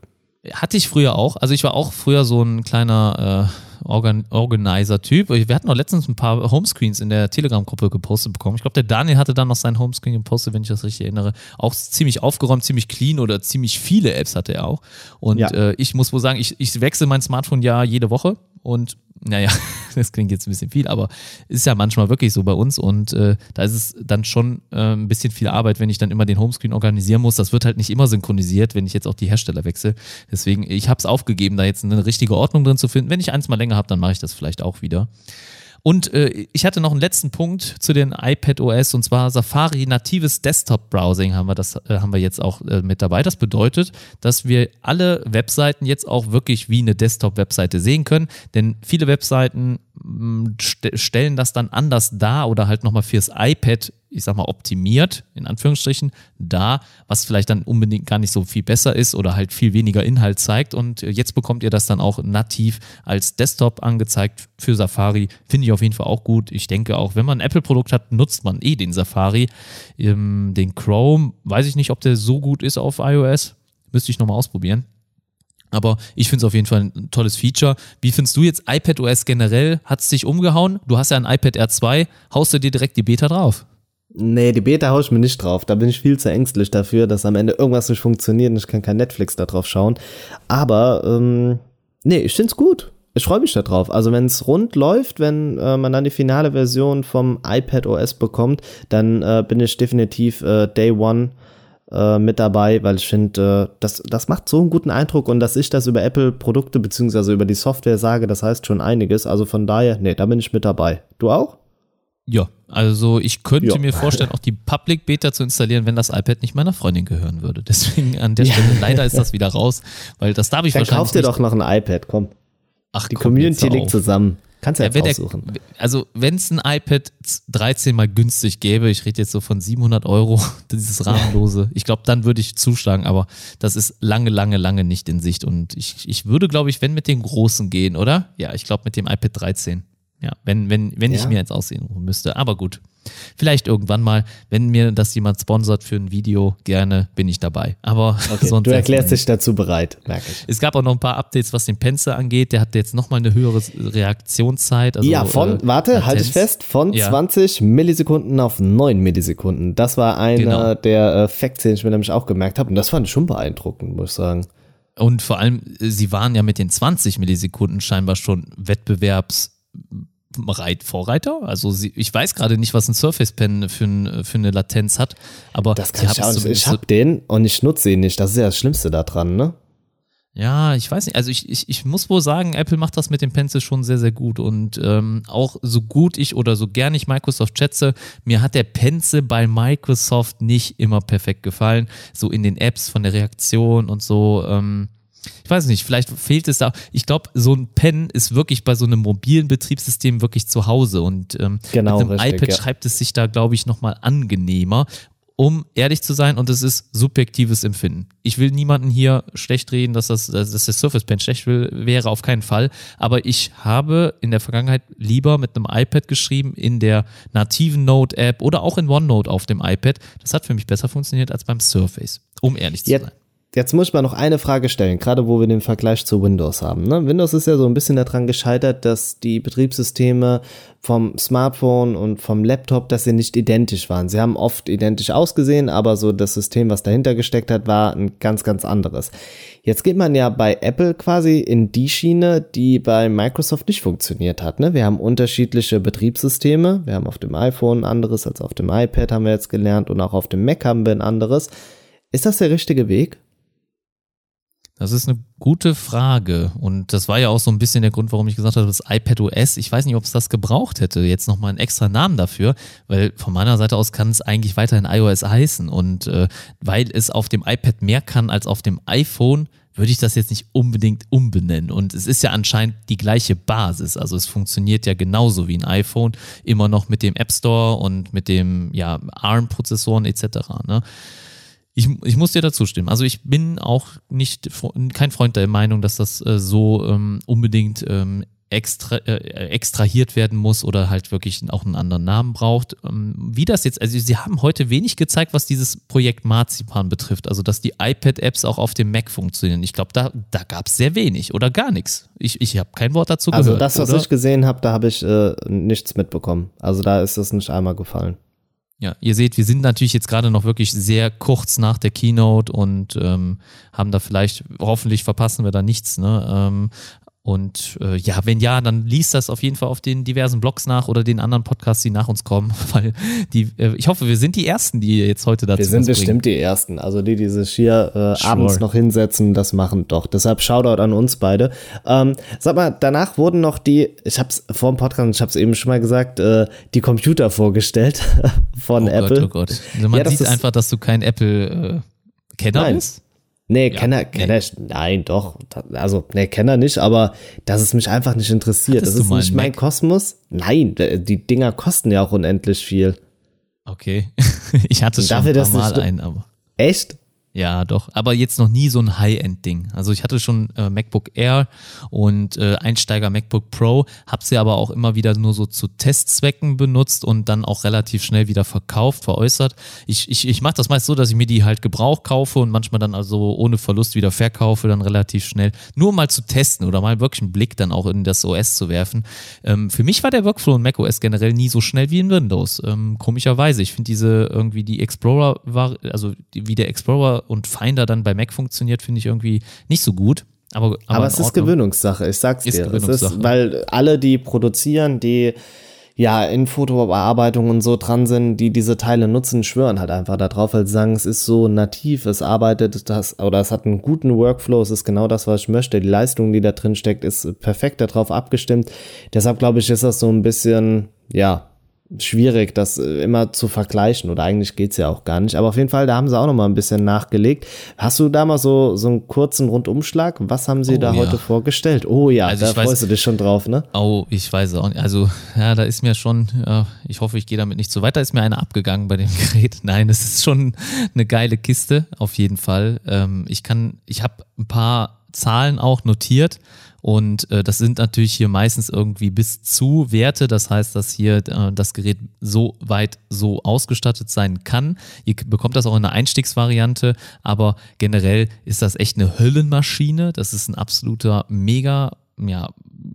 Speaker 1: Hatte ich früher auch. Also ich war auch früher so ein kleiner äh, Organ Organizer-Typ. Wir hatten auch letztens ein paar Homescreens in der Telegram-Gruppe gepostet bekommen. Ich glaube, der Daniel hatte dann noch sein Homescreen gepostet, wenn ich das richtig erinnere. Auch ziemlich aufgeräumt, ziemlich clean oder ziemlich viele Apps hatte er auch. Und
Speaker 2: Ja.
Speaker 1: äh, ich muss wohl sagen, ich, ich wechsle mein Smartphone ja jede Woche und naja, das klingt jetzt ein bisschen viel, aber ist ja manchmal wirklich so bei uns und äh, da ist es dann schon äh, ein bisschen viel Arbeit, wenn ich dann immer den Homescreen organisieren muss. Das wird halt nicht immer synchronisiert, wenn ich jetzt auch die Hersteller wechsle. Deswegen, ich habe es aufgegeben, da jetzt eine richtige Ordnung drin zu finden. Wenn ich eins mal länger habe, dann mache ich das vielleicht auch wieder. Und äh, ich hatte noch einen letzten Punkt zu den iPad OS und zwar Safari natives Desktop Browsing haben wir das äh, haben wir jetzt auch äh, mit dabei. Das bedeutet, dass wir alle Webseiten jetzt auch wirklich wie eine Desktop Webseite sehen können, denn viele Webseiten mh, st stellen das dann anders dar oder halt nochmal fürs iPad ich sag mal, optimiert, in Anführungsstrichen, da, was vielleicht dann unbedingt gar nicht so viel besser ist oder halt viel weniger Inhalt zeigt. Und äh, jetzt bekommt ihr das dann auch nativ als Desktop angezeigt für Safari. Finde ich auf jeden Fall auch gut. Ich denke auch, wenn man ein Apple-Produkt hat, nutzt man eh den Safari. Ähm, den Chrome, weiß ich nicht, ob der so gut ist auf iOS. Müsste ich nochmal ausprobieren. Aber ich finde es auf jeden Fall ein tolles Feature. Wie findest du jetzt iPadOS generell? Hat es dich umgehauen? Du hast ja ein iPad R2, haust du dir direkt die Beta drauf?
Speaker 2: Nee, die Beta hau ich mir nicht drauf. Da bin ich viel zu ängstlich dafür, dass am Ende irgendwas nicht funktioniert und ich kann kein Netflix da drauf schauen. Aber, ähm, nee, ich find's gut. Ich freue mich da drauf. Also wenn es rund läuft, wenn äh, man dann die finale Version vom iPad OS bekommt, dann äh, bin ich definitiv äh, Day One äh, mit dabei, weil ich finde, äh, das, das macht so einen guten Eindruck und dass ich das über Apple-Produkte beziehungsweise über die Software sage, das heißt schon einiges. Also von daher, nee, da bin ich mit dabei. Du auch?
Speaker 1: Ja, also ich könnte
Speaker 2: Ja.
Speaker 1: mir vorstellen, auch die Public Beta zu installieren, wenn das iPad nicht meiner Freundin gehören würde. Deswegen an der Stelle, leider ist das wieder raus, weil das darf ich
Speaker 2: Dann
Speaker 1: wahrscheinlich
Speaker 2: kauf dir
Speaker 1: nicht.
Speaker 2: doch noch ein iPad, komm.
Speaker 1: Ach,
Speaker 2: Die
Speaker 1: komm,
Speaker 2: Community liegt zusammen. Kannst ja
Speaker 1: Ja,
Speaker 2: jetzt
Speaker 1: der,
Speaker 2: aussuchen.
Speaker 1: also wenn es ein iPad 13 mal günstig gäbe, ich rede jetzt so von 700 Euro, dieses rahmenlose, ich glaube, dann würde ich zuschlagen, aber das ist lange, lange, lange nicht in Sicht und ich, ich würde, glaube ich, wenn mit den Großen gehen, oder? Ja, ich glaube mit dem iPad 13. Ja, wenn, wenn, wenn ich
Speaker 2: Ja.
Speaker 1: mir jetzt aussehen müsste, aber gut. Vielleicht irgendwann mal, wenn mir das jemand sponsert für ein Video, gerne bin ich dabei. Aber
Speaker 2: Okay,
Speaker 1: sonst
Speaker 2: du erklärst dich dazu bereit, merke ich.
Speaker 1: es gab auch noch ein paar Updates, was den Pencil angeht. Der hat jetzt nochmal eine höhere Reaktionszeit. Also,
Speaker 2: ja, von,
Speaker 1: äh,
Speaker 2: warte, halte ich fest, von
Speaker 1: Ja.
Speaker 2: 20 Millisekunden auf 9 Millisekunden. Das war einer
Speaker 1: Genau.
Speaker 2: der äh, Facts, den ich mir nämlich auch gemerkt habe. Und das fand ich schon beeindruckend, muss ich sagen.
Speaker 1: Und vor allem, äh, sie waren ja mit den 20 Millisekunden scheinbar schon Wettbewerbsreit Vorreiter. Also sie, ich weiß gerade nicht, was ein Surface Pen für, ein, für eine Latenz hat, aber
Speaker 2: Das kann ich auch nicht. Ich habe den und ich nutze ihn nicht. Das ist ja das Schlimmste daran, ne?
Speaker 1: Ja, ich weiß nicht. Also ich, ich, ich muss wohl sagen, Apple macht das mit dem Pencil schon sehr, sehr gut. Und ähm, auch so gut ich oder so gern ich Microsoft schätze, mir hat der Pencil bei Microsoft nicht immer perfekt gefallen. So in den Apps von der Reaktion und so. Ähm, ich weiß nicht, vielleicht fehlt es da. Ich glaube, so ein Pen ist wirklich bei so einem mobilen Betriebssystem wirklich zu Hause und ähm,
Speaker 2: genau,
Speaker 1: mit einem
Speaker 2: richtig,
Speaker 1: iPad
Speaker 2: ja.
Speaker 1: schreibt es sich da, glaube ich, nochmal angenehmer um ehrlich zu sein, und es ist subjektives Empfinden. Ich will niemanden hier schlecht reden, dass das, dass das Surface Pen schlecht will, wäre auf keinen Fall. Aber ich habe in der Vergangenheit lieber mit einem iPad geschrieben, in der nativen Note-App oder auch in OneNote auf dem iPad. Das hat für mich besser funktioniert als beim Surface, um ehrlich zu
Speaker 2: Jetzt,
Speaker 1: sein.
Speaker 2: Jetzt muss ich mal noch eine Frage stellen, gerade wo wir den Vergleich zu Windows haben. Ne? Windows ist ja so ein bisschen daran gescheitert, dass die Betriebssysteme vom Smartphone und vom Laptop, dass sie nicht identisch waren. Sie haben oft identisch ausgesehen, aber so das System, was dahinter gesteckt hat, war ein ganz, ganz anderes. Jetzt geht man ja bei Apple quasi in die Schiene, die bei Microsoft nicht funktioniert hat. Ne? Wir haben unterschiedliche Betriebssysteme. Wir haben auf dem iPhone ein anderes als auf dem iPad, haben wir jetzt gelernt, und auch auf dem Mac haben wir ein anderes. Ist das der richtige Weg?
Speaker 1: Das ist eine gute Frage. Und das war ja auch so ein bisschen der Grund, warum ich gesagt habe, das iPad OS, ich weiß nicht, ob es das gebraucht hätte, jetzt nochmal einen extra Namen dafür, weil von meiner Seite aus kann es eigentlich weiterhin iOS heißen. Und äh, weil es auf dem iPad mehr kann als auf dem iPhone, würde ich das jetzt nicht unbedingt umbenennen. Und es ist ja anscheinend die gleiche Basis. Also es funktioniert ja genauso wie ein iPhone, immer noch mit dem App Store und mit dem ja, ARM-Prozessoren etc. Ne? Ich, ich muss dir dazu stimmen. Also ich bin auch nicht kein Freund der Meinung, dass das äh, so ähm, unbedingt ähm, extra, äh, extrahiert werden muss oder halt wirklich auch einen anderen Namen braucht. Ähm, wie das jetzt, also sie haben heute wenig gezeigt, was dieses Projekt Marzipan betrifft, also dass die iPad-Apps auch auf dem Mac funktionieren. Ich glaube, da, da gab es sehr wenig oder gar nichts. Ich, ich habe kein Wort dazu
Speaker 2: also
Speaker 1: gehört.
Speaker 2: Also das, was
Speaker 1: oder?
Speaker 2: ich gesehen habe, da habe ich äh, nichts mitbekommen. Also da ist es nicht einmal gefallen.
Speaker 1: Ja, ihr seht, wir sind natürlich jetzt gerade noch wirklich sehr kurz nach der Keynote und ähm, haben da vielleicht, hoffentlich verpassen wir da nichts, ne? Ähm, und äh, ja, wenn ja, dann liest das auf jeden Fall auf den diversen Blogs nach oder den anderen Podcasts, die nach uns kommen, weil die, äh, ich hoffe, wir sind die Ersten, die jetzt heute dazu
Speaker 2: Wir sind bestimmt bringen. die Ersten, also die, die sich hier äh, sure. abends noch hinsetzen, das machen doch. Deshalb Shoutout an uns beide. Ähm, sag mal, danach wurden noch die, ich hab's vor dem Podcast, ich hab's eben schon mal gesagt, äh, die Computer vorgestellt von
Speaker 1: oh
Speaker 2: Apple.
Speaker 1: Gott, oh Gott. Also man ja, sieht einfach, dass du kein Apple-Kenner bist.
Speaker 2: Nee, ja, Kenner, Kenner, nee. nein, doch. Also, nee, Kenner nicht, aber dass es mich einfach nicht interessiert.
Speaker 1: Hattest
Speaker 2: das ist nicht mein
Speaker 1: Mac?
Speaker 2: Kosmos. Nein, die Dinger kosten ja auch unendlich viel.
Speaker 1: Okay. ich hatte schon
Speaker 2: dafür,
Speaker 1: ein paar Mal einen, aber.
Speaker 2: Echt?
Speaker 1: Ja, doch. Aber jetzt noch nie so ein High-End-Ding. Also ich hatte schon äh, MacBook Air und äh, Einsteiger MacBook Pro, habe sie aber auch immer wieder nur so zu Testzwecken benutzt und dann auch relativ schnell wieder verkauft, veräußert. Ich, ich, ich mache das meist so, dass ich mir die halt Gebrauch kaufe und manchmal dann also ohne Verlust wieder verkaufe, dann relativ schnell. Nur mal zu testen oder mal wirklich einen Blick dann auch in das OS zu werfen. Ähm, für mich war der Workflow in macOS generell nie so schnell wie in Windows. Ähm, komischerweise. Ich finde diese irgendwie die Explorer war, also wie der Explorer und Finder dann bei Mac funktioniert, finde ich irgendwie nicht so gut. Aber, aber,
Speaker 2: aber es ist Gewöhnungssache, ich sag's
Speaker 1: Ist
Speaker 2: dir. Es ist, weil alle, die produzieren, die ja in Fotobearbeitung und so dran sind, die diese Teile nutzen, schwören halt einfach darauf, weil sie sagen, es ist so nativ, es arbeitet das oder es hat einen guten Workflow, es ist genau das, was ich möchte. Die Leistung, die da drin steckt, ist perfekt darauf abgestimmt. Deshalb glaube ich, ist das so ein bisschen, ja, schwierig, das äh, immer zu vergleichen oder eigentlich geht's ja auch gar nicht. Aber auf jeden Fall, da haben sie auch noch mal ein bisschen nachgelegt. Hast du da mal so, so einen kurzen Rundumschlag? Was haben sie
Speaker 1: Oh,
Speaker 2: da
Speaker 1: ja.
Speaker 2: heute vorgestellt? Oh ja,
Speaker 1: Also
Speaker 2: da
Speaker 1: ich weiß-
Speaker 2: freust du dich schon drauf, ne?
Speaker 1: Oh, ich weiß auch nicht. Also, ja, da ist mir schon, ja, ich hoffe, ich gehe damit nicht so weit. Da ist mir einer abgegangen bei dem Gerät. Nein, das ist schon eine geile Kiste, auf jeden Fall. Ähm, ich kann, ich habe ein paar Zahlen auch notiert und äh, das sind natürlich hier meistens irgendwie bis zu Werte. Das heißt, dass hier äh, das Gerät so weit so ausgestattet sein kann. Ihr bekommt das auch in einer Einstiegsvariante, aber generell ist das echt eine Höllenmaschine. Das ist ein absoluter mega ja,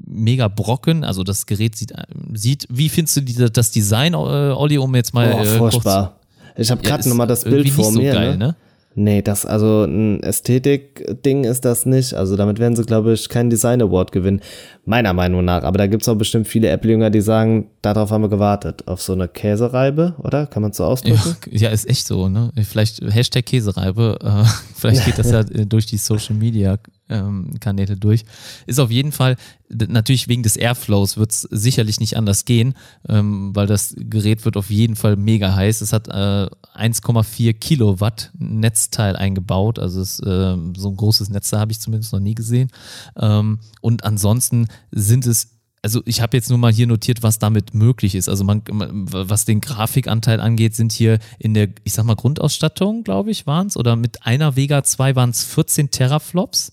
Speaker 1: mega Brocken. Also das Gerät sieht, äh, sieht wie findest du die, das Design, äh, Olli, um jetzt mal
Speaker 2: Oh,
Speaker 1: äh,
Speaker 2: furchtbar. Ich habe
Speaker 1: Ja,
Speaker 2: gerade
Speaker 1: ist
Speaker 2: noch mal das Bild vor
Speaker 1: nicht so
Speaker 2: mir.
Speaker 1: geil,
Speaker 2: ne?
Speaker 1: ne?
Speaker 2: Nee, das, also ein Ästhetik-Ding ist das nicht. Also damit werden sie, glaube ich, keinen Design Award gewinnen. Meiner Meinung nach. Aber da gibt's auch bestimmt viele Apple-Jünger, die sagen, darauf haben wir gewartet. Auf so eine Käsereibe, oder? Kann man so
Speaker 1: Ja,
Speaker 2: ausdrücken?
Speaker 1: ja, ist echt so, ne? Vielleicht Hashtag Käsereibe, äh, vielleicht geht das ja durch die Social Media ähm, Kanäle durch. Ist auf jeden Fall, natürlich wegen des Airflows wird es sicherlich nicht anders gehen, ähm, weil das Gerät wird auf jeden Fall mega heiß. Es hat äh, 1,4 Kilowatt Netzteil eingebaut, also es, äh, so ein großes Netzteil habe ich zumindest noch nie gesehen. Ähm, und ansonsten sind es also ich habe jetzt nur mal hier notiert, was damit möglich ist. Also man, was den Grafikanteil angeht, sind hier in der, ich sag mal, Grundausstattung, glaube ich, waren es, oder mit einer Vega 2 waren es 14 Teraflops.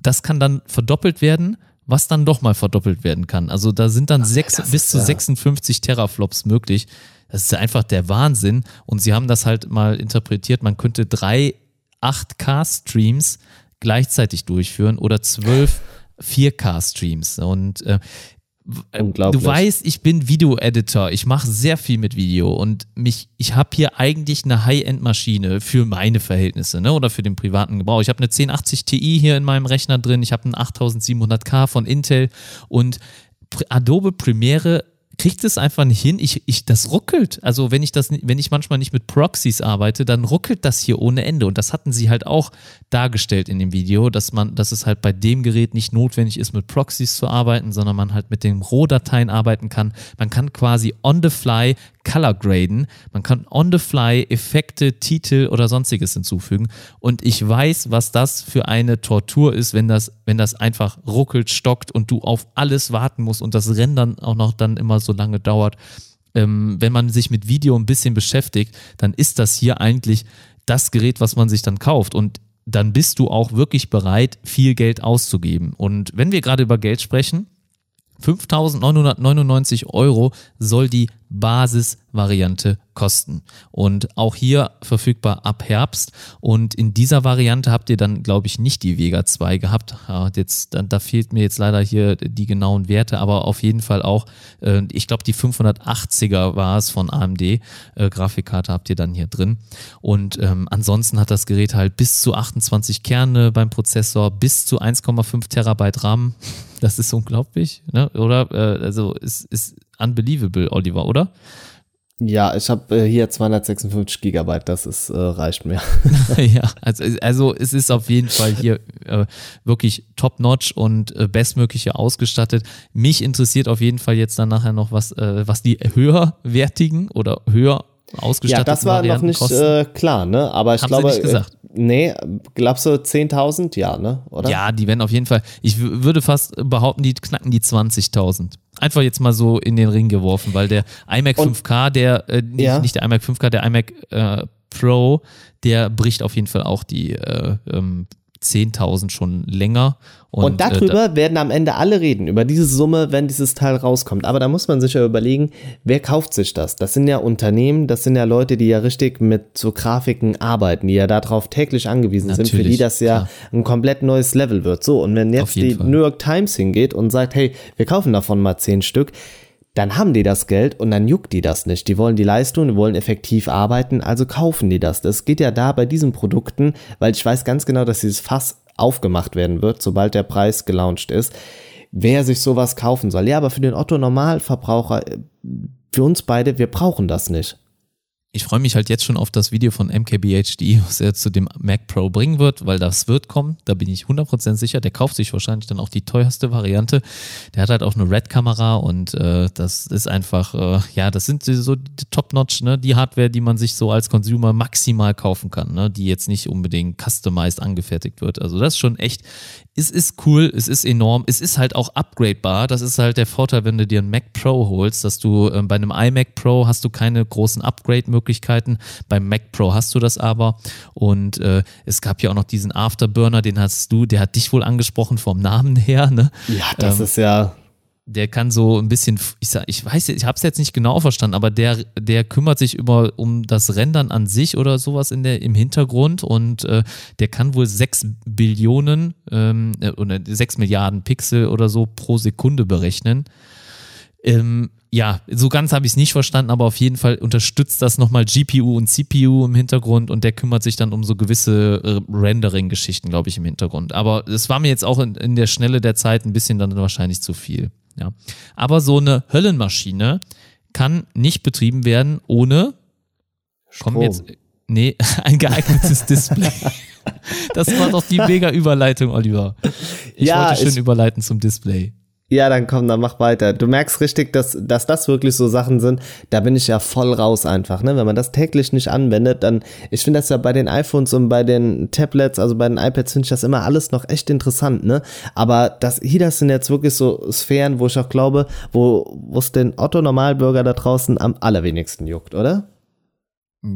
Speaker 1: Das kann dann verdoppelt werden, was dann doch mal verdoppelt werden kann. Also da sind dann Ach, sechs, bis zu ja. 56 Teraflops möglich. Das ist einfach der Wahnsinn. Und sie haben das halt mal interpretiert, man könnte drei 8K-Streams gleichzeitig durchführen oder zwölf 4K-Streams. Und äh, Du weißt, ich bin Video-Editor. Ich mache sehr viel mit Video und mich, ich habe hier eigentlich eine High-End-Maschine für meine Verhältnisse, ne? Oder für den privaten Gebrauch. Ich habe eine 1080 Ti hier in meinem Rechner drin. Ich habe einen 8700K von Intel und Adobe Premiere kriegt es einfach nicht hin. Ich, ich, das ruckelt. Also wenn ich das, wenn ich manchmal nicht mit Proxys arbeite, dann ruckelt das hier ohne Ende. Und das hatten sie halt auch dargestellt in dem Video, dass man, dass es halt bei dem Gerät nicht notwendig ist, mit Proxys zu arbeiten, sondern man halt mit den Rohdateien arbeiten kann. Man kann quasi on the fly Color graden. Man kann on the fly Effekte, Titel oder sonstiges hinzufügen. Und ich weiß, was das für eine Tortur ist, wenn das, wenn das einfach ruckelt, stockt und du auf alles warten musst und das Rendern auch noch dann immer so lange dauert. Ähm, wenn man sich mit Video ein bisschen beschäftigt, dann ist das hier eigentlich das Gerät, was man sich dann kauft. Und dann bist du auch wirklich bereit, viel Geld auszugeben. Und wenn wir gerade über Geld sprechen, 5.999 Euro soll die Basisvariante kosten. Und auch hier verfügbar ab Herbst. Und in dieser Variante habt ihr dann, glaube ich, nicht die Vega 2 gehabt. Jetzt, da, da, fehlt mir jetzt leider hier die genauen Werte, aber auf jeden Fall auch, äh, ich glaube, die 580er war es von AMD. Äh, Grafikkarte habt ihr dann hier drin. Und ähm, ansonsten hat das Gerät halt bis zu 28 Kerne beim Prozessor, bis zu 1,5 Terabyte RAM. Das ist unglaublich, ne? oder? Äh, also ist, ist unbelievable, Oliver, oder?
Speaker 2: Ja, ich habe äh, hier 256 Gigabyte, das ist, äh, reicht mir.
Speaker 1: ja, also, also es ist auf jeden Fall hier äh, wirklich top-notch und äh, bestmögliche ausgestattet. Mich interessiert auf jeden Fall jetzt dann nachher noch, was, äh, was die höherwertigen oder höher ausgestatteten Ja,
Speaker 2: das war
Speaker 1: Varianten
Speaker 2: noch nicht äh, klar, ne? Aber ich
Speaker 1: Haben
Speaker 2: glaube,
Speaker 1: Sie nicht gesagt.
Speaker 2: Nee, glaubst du 10.000? Ja, ne? Oder?
Speaker 1: Ja, die werden auf jeden Fall, ich würde fast behaupten, die knacken die 20.000. Einfach jetzt mal so in den Ring geworfen, weil der iMac Und, 5K, der, äh, nicht, ja. nicht, der iMac 5K, der iMac äh, Pro, der bricht auf jeden Fall auch die äh, ähm, 10.000 schon länger.
Speaker 2: Und, und darüber äh, da werden am Ende alle reden, über diese Summe, wenn dieses Teil rauskommt. Aber da muss man sich ja überlegen, wer kauft sich das? Das sind ja Unternehmen, das sind ja Leute, die ja richtig mit so Grafiken arbeiten, die ja darauf täglich angewiesen sind, für die das ja klar. ein komplett neues Level wird. So, und wenn jetzt die Fall. New York Times hingeht und sagt, hey, wir kaufen davon mal 10 Stück, dann haben die das Geld und dann juckt die das nicht. Die wollen die Leistung, die wollen effektiv arbeiten, also kaufen die das. Das geht ja da bei diesen Produkten, weil ich weiß ganz genau, dass dieses Fass aufgemacht werden wird, sobald der Preis gelauncht ist, wer sich sowas kaufen soll. Ja, aber für den Otto Normalverbraucher, äh, für uns beide, wir brauchen das nicht
Speaker 1: ich freue mich halt jetzt schon auf das Video von MKBHD, was er zu dem Mac Pro bringen wird, weil das wird kommen. Da bin ich 100% sicher. Der kauft sich wahrscheinlich dann auch die teuerste Variante. Der hat halt auch eine Red-Kamera und äh, das ist einfach, äh, ja, das sind so die Top-Notch, ne? die Hardware, die man sich so als Consumer maximal kaufen kann, ne? die jetzt nicht unbedingt customized angefertigt wird. Also das ist schon echt, es ist cool, es ist enorm, es ist halt auch upgradebar. Das ist halt der Vorteil, wenn du dir einen Mac Pro holst, dass du äh, bei einem iMac Pro hast du keine großen Upgrade-Möglichkeiten. Beim Mac Pro hast du das aber. Und äh, es gab ja auch noch diesen Afterburner, den hast du, der hat dich wohl angesprochen vom Namen her. Ne?
Speaker 2: Ja, das ähm, ist ja
Speaker 1: der kann so ein bisschen, ich sag, ich weiß, ich habe es jetzt nicht genau verstanden, aber der, der kümmert sich über um das Rendern an sich oder sowas in der im Hintergrund und äh, der kann wohl sechs Billionen ähm, äh, oder sechs Milliarden Pixel oder so pro Sekunde berechnen. Ähm, ja, so ganz habe ich es nicht verstanden, aber auf jeden Fall unterstützt das nochmal GPU und CPU im Hintergrund und der kümmert sich dann um so gewisse äh, Rendering-Geschichten, glaube ich, im Hintergrund. Aber es war mir jetzt auch in, in der Schnelle der Zeit ein bisschen dann wahrscheinlich zu viel. Ja. Aber so eine Höllenmaschine kann nicht betrieben werden ohne
Speaker 2: Strom. Kommen jetzt
Speaker 1: nee, ein geeignetes Display. Das war doch die mega Überleitung, Oliver. Ich
Speaker 2: Ja,
Speaker 1: wollte schön überleiten zum Display.
Speaker 2: Ja, dann komm, dann mach weiter. Du merkst richtig, dass, dass das wirklich so Sachen sind, da bin ich ja voll raus einfach, ne? Wenn man das täglich nicht anwendet, dann, ich finde das ja bei den iPhones und bei den Tablets, also bei den iPads finde ich das immer alles noch echt interessant, ne? Aber das, hier, das sind jetzt wirklich so Sphären, wo ich auch glaube, wo, es den Otto Normalbürger da draußen am allerwenigsten juckt, oder?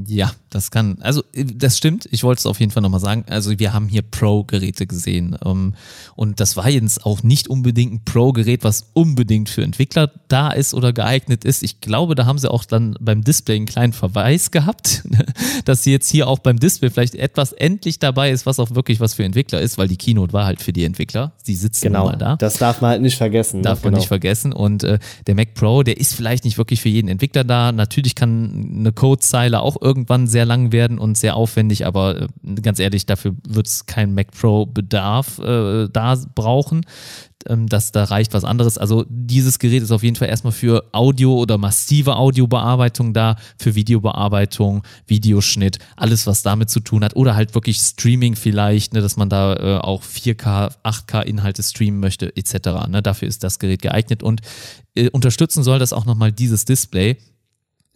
Speaker 1: Ja, das kann, also äh, das stimmt. Ich wollte es auf jeden Fall nochmal sagen. Also wir haben hier Pro-Geräte gesehen. Ähm, und das war jetzt auch nicht unbedingt ein Pro-Gerät, was unbedingt für Entwickler da ist oder geeignet ist. Ich glaube, da haben sie auch dann beim Display einen kleinen Verweis gehabt, dass sie jetzt hier auch beim Display vielleicht etwas endlich dabei ist, was auch wirklich was für Entwickler ist, weil die Keynote war halt für die Entwickler. Sie sitzen
Speaker 2: Genau.
Speaker 1: mal da.
Speaker 2: Das darf man halt nicht vergessen.
Speaker 1: Darf
Speaker 2: ne?
Speaker 1: man
Speaker 2: genau.
Speaker 1: nicht vergessen. Und äh, der Mac Pro, der ist vielleicht nicht wirklich für jeden Entwickler da. Natürlich kann eine Codezeile auch irgendwann sehr lang werden und sehr aufwendig, aber äh, ganz ehrlich, dafür wird es kein Mac Pro Bedarf äh, da brauchen. Ähm, dass da reicht was anderes. Also dieses Gerät ist auf jeden Fall erstmal für Audio oder massive Audiobearbeitung da, für Videobearbeitung, Videoschnitt, alles was damit zu tun hat oder halt wirklich Streaming vielleicht, ne, dass man da äh, auch 4K, 8K Inhalte streamen möchte etc. Ne, dafür ist das Gerät geeignet und äh, unterstützen soll das auch nochmal dieses Display.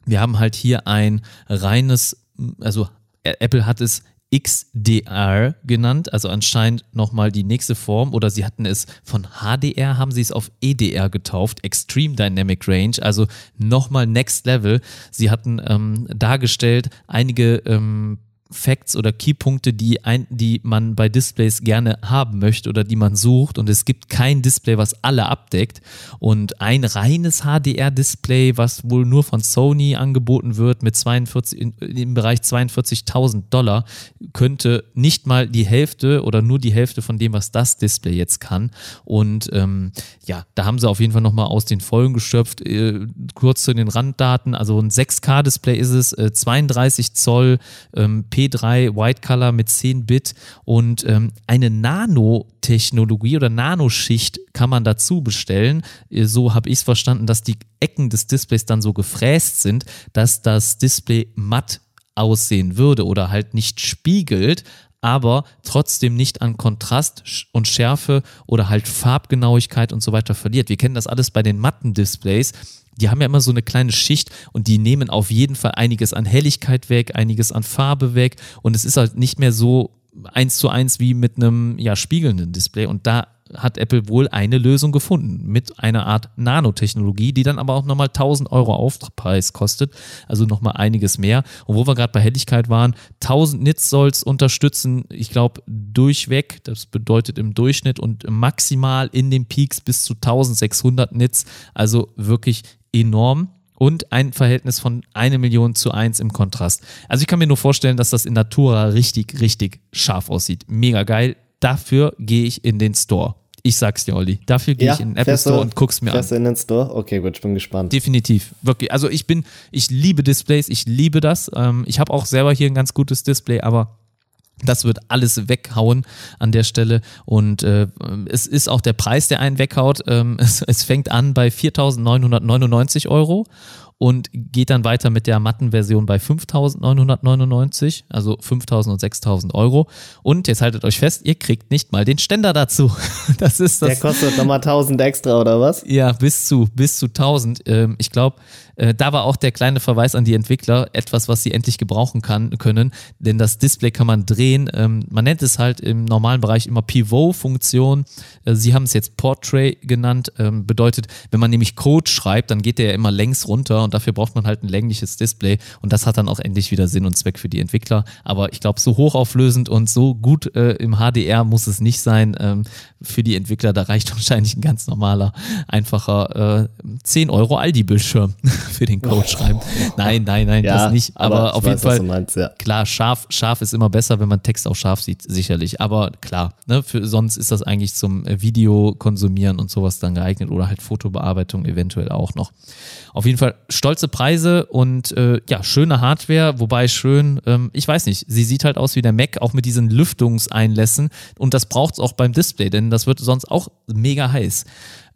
Speaker 1: Wir haben halt hier ein reines, also Ä- Apple hat es XDR genannt, also anscheinend nochmal die nächste Form oder sie hatten es von HDR, haben sie es auf EDR getauft, Extreme Dynamic Range, also nochmal Next Level. Sie hatten ähm, dargestellt einige ähm, Facts oder Keypunkte, die, die man bei Displays gerne haben möchte oder die man sucht. Und es gibt kein Display, was alle abdeckt. Und ein reines HDR-Display, was wohl nur von Sony angeboten wird, mit 42, in, im Bereich 42.000 Dollar, könnte nicht mal die Hälfte oder nur die Hälfte von dem, was das Display jetzt kann. Und ähm, ja, da haben sie auf jeden Fall nochmal aus den Vollen geschöpft. Äh, kurz zu den Randdaten. Also ein 6K-Display ist es, äh, 32 Zoll, ähm, P3 White Color mit 10 Bit und ähm, eine Nanotechnologie oder Nanoschicht kann man dazu bestellen. Äh, So habe ich es verstanden, dass die Ecken des Displays dann so gefräst sind, dass das Display matt aussehen würde oder halt nicht spiegelt, aber trotzdem nicht an Kontrast und Schärfe oder halt Farbgenauigkeit und so weiter verliert. Wir kennen das alles bei den matten Displays. Die haben ja immer so eine kleine Schicht und die nehmen auf jeden Fall einiges an Helligkeit weg, einiges an Farbe weg. Und es ist halt nicht mehr so eins zu eins wie mit einem ja spiegelnden Display. Und da hat Apple wohl eine Lösung gefunden mit einer Art Nanotechnologie, die dann aber auch nochmal 1000 Euro Aufpreis kostet, also nochmal einiges mehr. Und wo wir gerade bei Helligkeit waren, 1000 Nits soll es unterstützen, ich glaube durchweg, das bedeutet im Durchschnitt und maximal in den Peaks bis zu 1600 Nits, also wirklich enorm und ein Verhältnis von eine Million zu eins im Kontrast. Also ich kann mir nur vorstellen, dass das in Natura richtig, richtig scharf aussieht. Mega geil. Dafür gehe ich in den Store. Ich sag's dir, Olli. Dafür gehe ich in den Apple
Speaker 2: fährst du-
Speaker 1: Store und guck's mir an.
Speaker 2: fährst du in den Store? Okay, gut, ich bin gespannt.
Speaker 1: Definitiv, wirklich. Also ich bin, ich liebe Displays, ich liebe das. Ähm, ich habe auch selber hier ein ganz gutes Display, aber das wird alles weghauen an der Stelle und äh, es ist auch der Preis, der einen weghaut. Ähm, es, es fängt an bei 4.999 Euro und geht dann weiter mit der matten Version bei 5.999, also 5.000 und 6.000 Euro. Und jetzt haltet euch fest, ihr kriegt nicht mal den Ständer dazu. Das ist das.
Speaker 2: Der kostet nochmal 1000 extra, oder was?
Speaker 1: Ja, bis zu, bis zu 1000. Ähm, ich glaube, äh, da war auch der kleine Verweis an die Entwickler, etwas, was sie endlich gebrauchen kann, können, denn das Display kann man drehen. Ähm, man nennt es halt im normalen Bereich immer Pivot-Funktion. Äh, sie haben es jetzt Portrait genannt, ähm, bedeutet, wenn man nämlich Code schreibt, dann geht der ja immer längs runter und dafür braucht man halt ein längliches Display und das hat dann auch endlich wieder Sinn und Zweck für die Entwickler. Aber ich glaube, so hochauflösend und so gut äh, im HDR muss es nicht sein. Ähm, für die Entwickler, da reicht wahrscheinlich ein ganz normaler, einfacher äh, 10 Euro Aldi-Bildschirm für den Code schreiben. Nein, nein, nein, das nicht. Aber,
Speaker 2: ich
Speaker 1: auf
Speaker 2: weiß,
Speaker 1: jeden
Speaker 2: was
Speaker 1: Fall,
Speaker 2: meinst, ja.
Speaker 1: klar, scharf, scharf ist immer besser, wenn man Text auch scharf sieht, sicherlich. Aber klar, ne, für, sonst ist das eigentlich zum äh, Video konsumieren und sowas dann geeignet oder halt Fotobearbeitung eventuell auch noch. Auf jeden Fall stolze Preise und äh, ja, schöne Hardware, wobei schön, ähm, ich weiß nicht, sie sieht halt aus wie der Mac, auch mit diesen Lüftungseinlässen und das braucht es auch beim Display, denn das wird sonst auch mega heiß.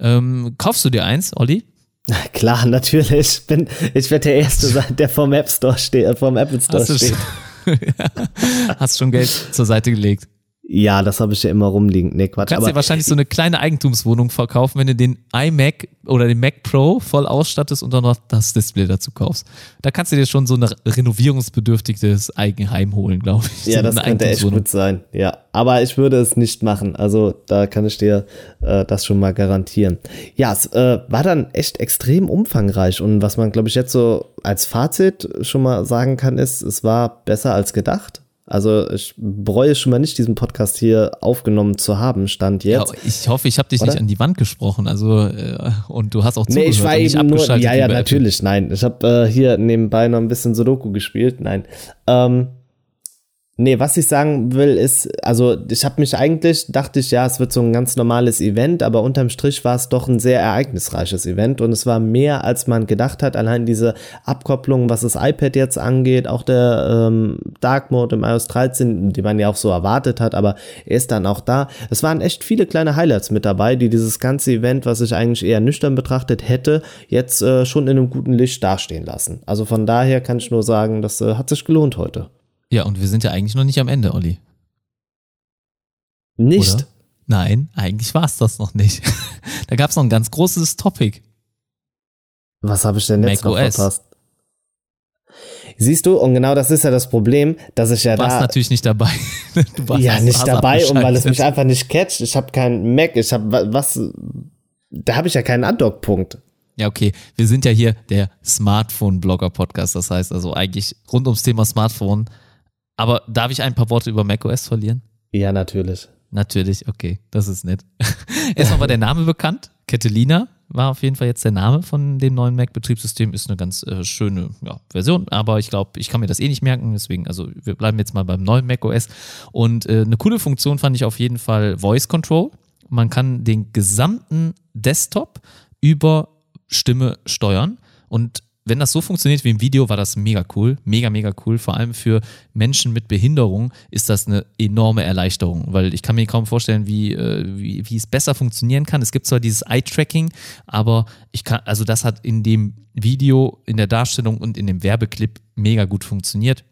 Speaker 1: Ähm, kaufst du dir eins, Olli?
Speaker 2: Klar, natürlich. Ich bin, ich werde der Erste sein, der vorm App Store steht, äh, vorm Apple Store
Speaker 1: Hast
Speaker 2: steht.
Speaker 1: Hast schon Geld zur Seite gelegt.
Speaker 2: Ja, das habe ich ja immer rumliegen. Nee, Quatsch.
Speaker 1: Du kannst
Speaker 2: aber
Speaker 1: dir wahrscheinlich so eine kleine Eigentumswohnung verkaufen, wenn du den iMac oder den Mac Pro voll ausstattest und dann noch das Display dazu kaufst. Da kannst du dir schon so ein renovierungsbedürftiges Eigenheim holen, glaube ich.
Speaker 2: ja,
Speaker 1: so
Speaker 2: das könnte echt gut sein. Ja, aber ich würde es nicht machen. Also da kann ich dir äh, das schon mal garantieren. Ja, es äh, war dann echt extrem umfangreich und was man, glaube ich, jetzt so als Fazit schon mal sagen kann, ist, es war besser als gedacht. Also ich bereue schon mal nicht, diesen Podcast hier aufgenommen zu haben, stand
Speaker 1: Ja,
Speaker 2: jetzt.
Speaker 1: ich hoffe, ich habe dich
Speaker 2: Oder?
Speaker 1: nicht an die Wand gesprochen. Also äh, und du hast auch
Speaker 2: Nee,
Speaker 1: zugehört
Speaker 2: ich war eben nur, ja, ja,
Speaker 1: bei Apple.
Speaker 2: natürlich, nein. Ich habe äh, hier nebenbei noch ein bisschen Sudoku gespielt, nein. Ähm, nee, was ich sagen will, ist, also ich habe mich eigentlich, dachte ich, ja, es wird so ein ganz normales Event, aber unterm Strich war es doch ein sehr ereignisreiches Event und es war mehr, als man gedacht hat. Allein diese Abkopplung, was das iPad jetzt angeht, auch der ähm, Dark Mode im iOS 13, die man ja auch so erwartet hat, aber er ist dann auch da. Es waren echt viele kleine Highlights mit dabei, die dieses ganze Event, was ich eigentlich eher nüchtern betrachtet hätte, jetzt äh, schon in einem guten Licht dastehen lassen. Also von daher kann ich nur sagen, das äh, hat sich gelohnt heute.
Speaker 1: Ja, und wir sind ja eigentlich noch nicht am Ende, Olli.
Speaker 2: Nicht?
Speaker 1: Oder? Nein, eigentlich war es das noch nicht. da gab es noch ein ganz großes Topic.
Speaker 2: Was habe ich denn jetzt
Speaker 1: Mac
Speaker 2: noch
Speaker 1: OS.
Speaker 2: verpasst? Siehst du, und genau das ist ja das Problem, dass ich ja
Speaker 1: Du warst
Speaker 2: da
Speaker 1: natürlich nicht dabei. Du warst
Speaker 2: ja nicht dabei und weil es mich einfach nicht catcht. Ich habe keinen Mac, ich habe was, da habe ich ja keinen Andockpunkt.
Speaker 1: Ja, okay. Wir sind ja hier der Smartphone-Blogger-Podcast. Das heißt also eigentlich rund ums Thema Smartphone. Aber darf ich ein paar Worte über macOS verlieren?
Speaker 2: Ja, natürlich.
Speaker 1: Natürlich, okay, das ist nett. Erstmal war der Name bekannt. Catalina war auf jeden Fall jetzt der Name von dem neuen Mac-Betriebssystem. Ist eine ganz äh, schöne ja, Version, aber ich glaube, ich kann mir das eh nicht merken. Deswegen, also wir bleiben jetzt mal beim neuen macOS. Und äh, eine coole Funktion fand ich auf jeden Fall Voice Control. Man kann den gesamten Desktop über Stimme steuern. Und wenn das so funktioniert wie im Video, war das mega cool. Mega, mega cool. Vor allem für Menschen mit Behinderung ist das eine enorme Erleichterung, weil ich kann mir kaum vorstellen, wie, äh, wie, wie es besser funktionieren kann. Es gibt zwar dieses Eye-Tracking, aber ich kann, also das hat in dem Video, in der Darstellung und in dem Werbeclip mega gut funktioniert.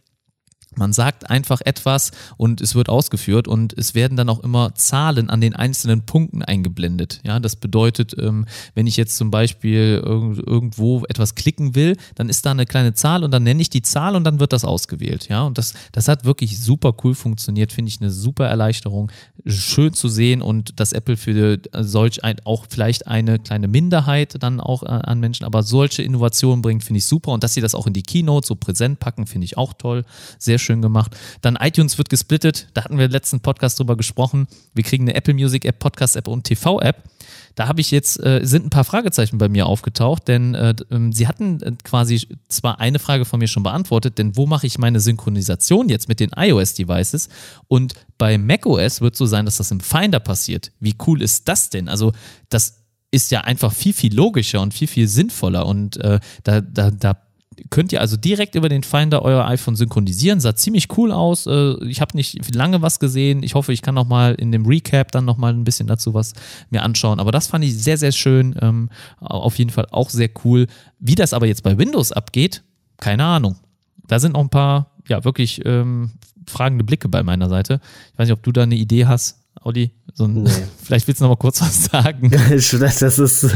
Speaker 1: Man sagt einfach etwas und es wird ausgeführt und es werden dann auch immer Zahlen an den einzelnen Punkten eingeblendet. Ja, das bedeutet, ähm, wenn ich jetzt zum Beispiel irg- irgendwo etwas klicken will, dann ist da eine kleine Zahl und dann nenne ich die Zahl und dann wird das ausgewählt. Ja, und das, das hat wirklich super cool funktioniert, finde ich eine super Erleichterung. Schön zu sehen und dass Apple für solch ein, auch vielleicht eine kleine Minderheit dann auch äh, an Menschen, aber solche Innovationen bringt, finde ich super und dass sie das auch in die Keynote so präsent packen, finde ich auch toll. Sehr schön gemacht. Dann iTunes wird gesplittet. Da hatten wir im letzten Podcast drüber gesprochen. Wir kriegen eine Apple Music App, Podcast App und TV App. Da habe ich jetzt, äh, sind ein paar Fragezeichen bei mir aufgetaucht, denn äh, ähm, sie hatten äh, quasi zwar eine Frage von mir schon beantwortet, denn wo mache ich meine Synchronisation jetzt mit den iOS-Devices? Und bei macOS wird so sein, dass das im Finder passiert. Wie cool ist das denn? Also, das ist ja einfach viel, viel logischer und viel, viel sinnvoller. Und äh, da, da, da könnt ihr also direkt über den Finder euer iPhone synchronisieren. Sah ziemlich cool aus. Äh, Ich habe nicht lange was gesehen. Ich hoffe, ich kann noch mal in dem Recap dann noch mal ein bisschen dazu was mir anschauen. Aber das fand ich sehr, sehr schön. Ähm, Auf jeden Fall auch sehr cool. Wie das aber jetzt bei Windows abgeht, keine Ahnung. Da sind noch ein paar, ja, wirklich ähm, fragende Blicke bei meiner Seite. Ich weiß nicht, ob du da eine Idee hast, Audi. So ein,
Speaker 2: Nee.
Speaker 1: Vielleicht willst du noch mal kurz was sagen.
Speaker 2: Das ist,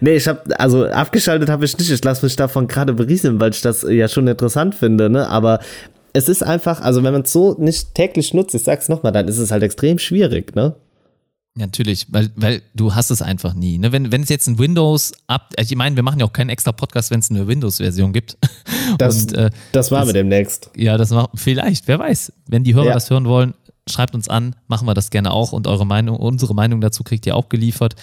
Speaker 2: nee, ich habe, also abgeschaltet habe ich nicht. Ich lasse mich davon gerade berieseln, weil ich das ja schon interessant finde, ne? Aber es ist einfach, also wenn man es so nicht täglich nutzt, ich sag's nochmal, dann ist es halt extrem schwierig, ne?
Speaker 1: Natürlich, weil, weil du hast es einfach nie. Ne? Wenn, wenn es jetzt ein Windows ab, ich meine, wir machen ja auch keinen extra Podcast, wenn es eine Windows-Version gibt.
Speaker 2: Das,
Speaker 1: Und äh,
Speaker 2: das machen wir demnächst.
Speaker 1: ja, das macht vielleicht, wer weiß. Wenn die Hörer
Speaker 2: Ja.
Speaker 1: das hören wollen, schreibt uns an, machen wir das gerne auch und eure Meinung, unsere Meinung dazu kriegt ihr auch geliefert.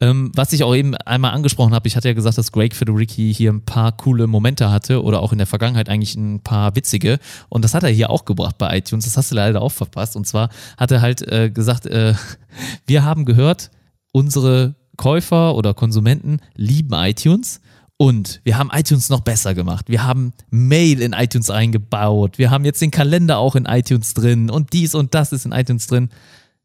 Speaker 1: Ähm, was ich auch eben einmal angesprochen habe, ich hatte ja gesagt, dass Greg Federici hier ein paar coole Momente hatte oder auch in der Vergangenheit eigentlich ein paar witzige und das hat er hier auch gebracht bei iTunes, das hast du leider auch verpasst und zwar hat er halt äh, gesagt, äh, wir haben gehört, unsere Käufer oder Konsumenten lieben iTunes und wir haben iTunes noch besser gemacht. Wir haben Mail in iTunes eingebaut. Wir haben jetzt den Kalender auch in iTunes drin und dies und das ist in iTunes drin.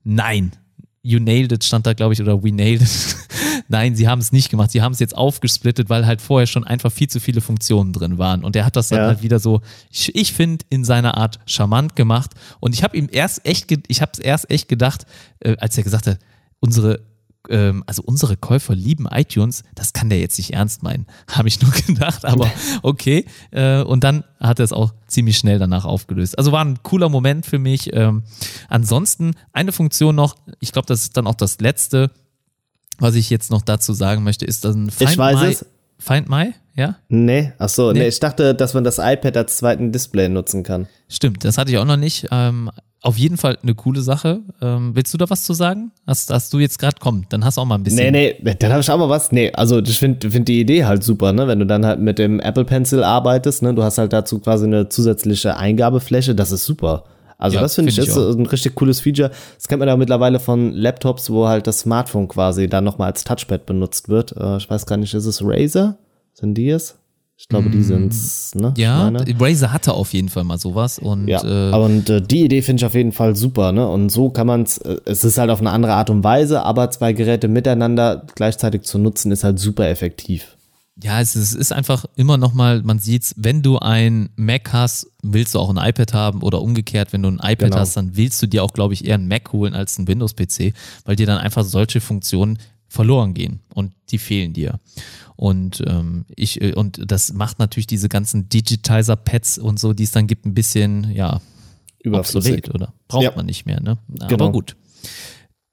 Speaker 1: Nein. You nailed it stand da, glaube ich, oder we nailed it. Nein, sie haben es nicht gemacht. Sie haben es jetzt aufgesplittet, weil halt vorher schon einfach viel zu viele Funktionen drin waren. Und er hat das dann ja. halt wieder so, ich, ich finde, in seiner Art charmant gemacht. Und ich habe ihm erst echt, ich habe es erst echt gedacht, äh, als er gesagt hat, unsere ähm, also unsere Käufer lieben iTunes, das kann der jetzt nicht ernst meinen, habe ich nur gedacht, aber okay. Äh, und dann hat er es auch ziemlich schnell danach aufgelöst. Also war ein cooler Moment für mich. Ähm, ansonsten eine Funktion noch, ich glaube, das ist dann auch das letzte, was ich jetzt noch dazu sagen möchte, ist dann
Speaker 2: Find ich weiß My, es.
Speaker 1: Find My, ja?
Speaker 2: Nee, ach so, nee. nee. ich dachte, dass man das iPad als zweiten Display nutzen kann.
Speaker 1: Stimmt, das hatte ich auch noch nicht. Ähm, auf jeden Fall eine coole Sache. Ähm, willst du da was zu sagen? Hast, hast du jetzt gerade komm, dann hast du auch mal ein bisschen.
Speaker 2: Nee, nee, dann habe ich auch mal was. Nee, also ich finde find die Idee halt super, ne? Wenn du dann halt mit dem Apple Pencil arbeitest, ne? Du hast halt dazu quasi eine zusätzliche Eingabefläche, das ist super. Also ja, das finde find ich, ist ein richtig cooles Feature. Das kennt man ja mittlerweile von Laptops, wo halt das Smartphone quasi dann nochmal als Touchpad benutzt wird. Äh, ich weiß gar nicht, ist es Razer? Sind die es? Ich glaube, die mm. sind's, ne?
Speaker 1: Ja, Razer hatte auf jeden Fall mal sowas und
Speaker 2: ja, äh, und äh, die Idee finde ich auf jeden Fall super, ne? Und so kann man es, äh, es ist halt auf eine andere Art und Weise, aber zwei Geräte miteinander gleichzeitig zu nutzen ist halt super effektiv.
Speaker 1: Ja, es ist, es ist einfach immer noch mal, man sieht's, wenn du ein Mac hast, willst du auch ein iPad haben oder umgekehrt, wenn du ein iPad genau. hast, dann willst du dir auch, glaube ich, eher ein Mac holen als ein Windows-PC, weil dir dann einfach solche Funktionen verloren gehen und die fehlen dir. Und ähm, ich, äh, und das macht natürlich diese ganzen Digitizer-Pads und so, die es dann gibt, ein bisschen, ja, obsolet, oder? Braucht ja. man nicht mehr, ne? Aber genau. gut.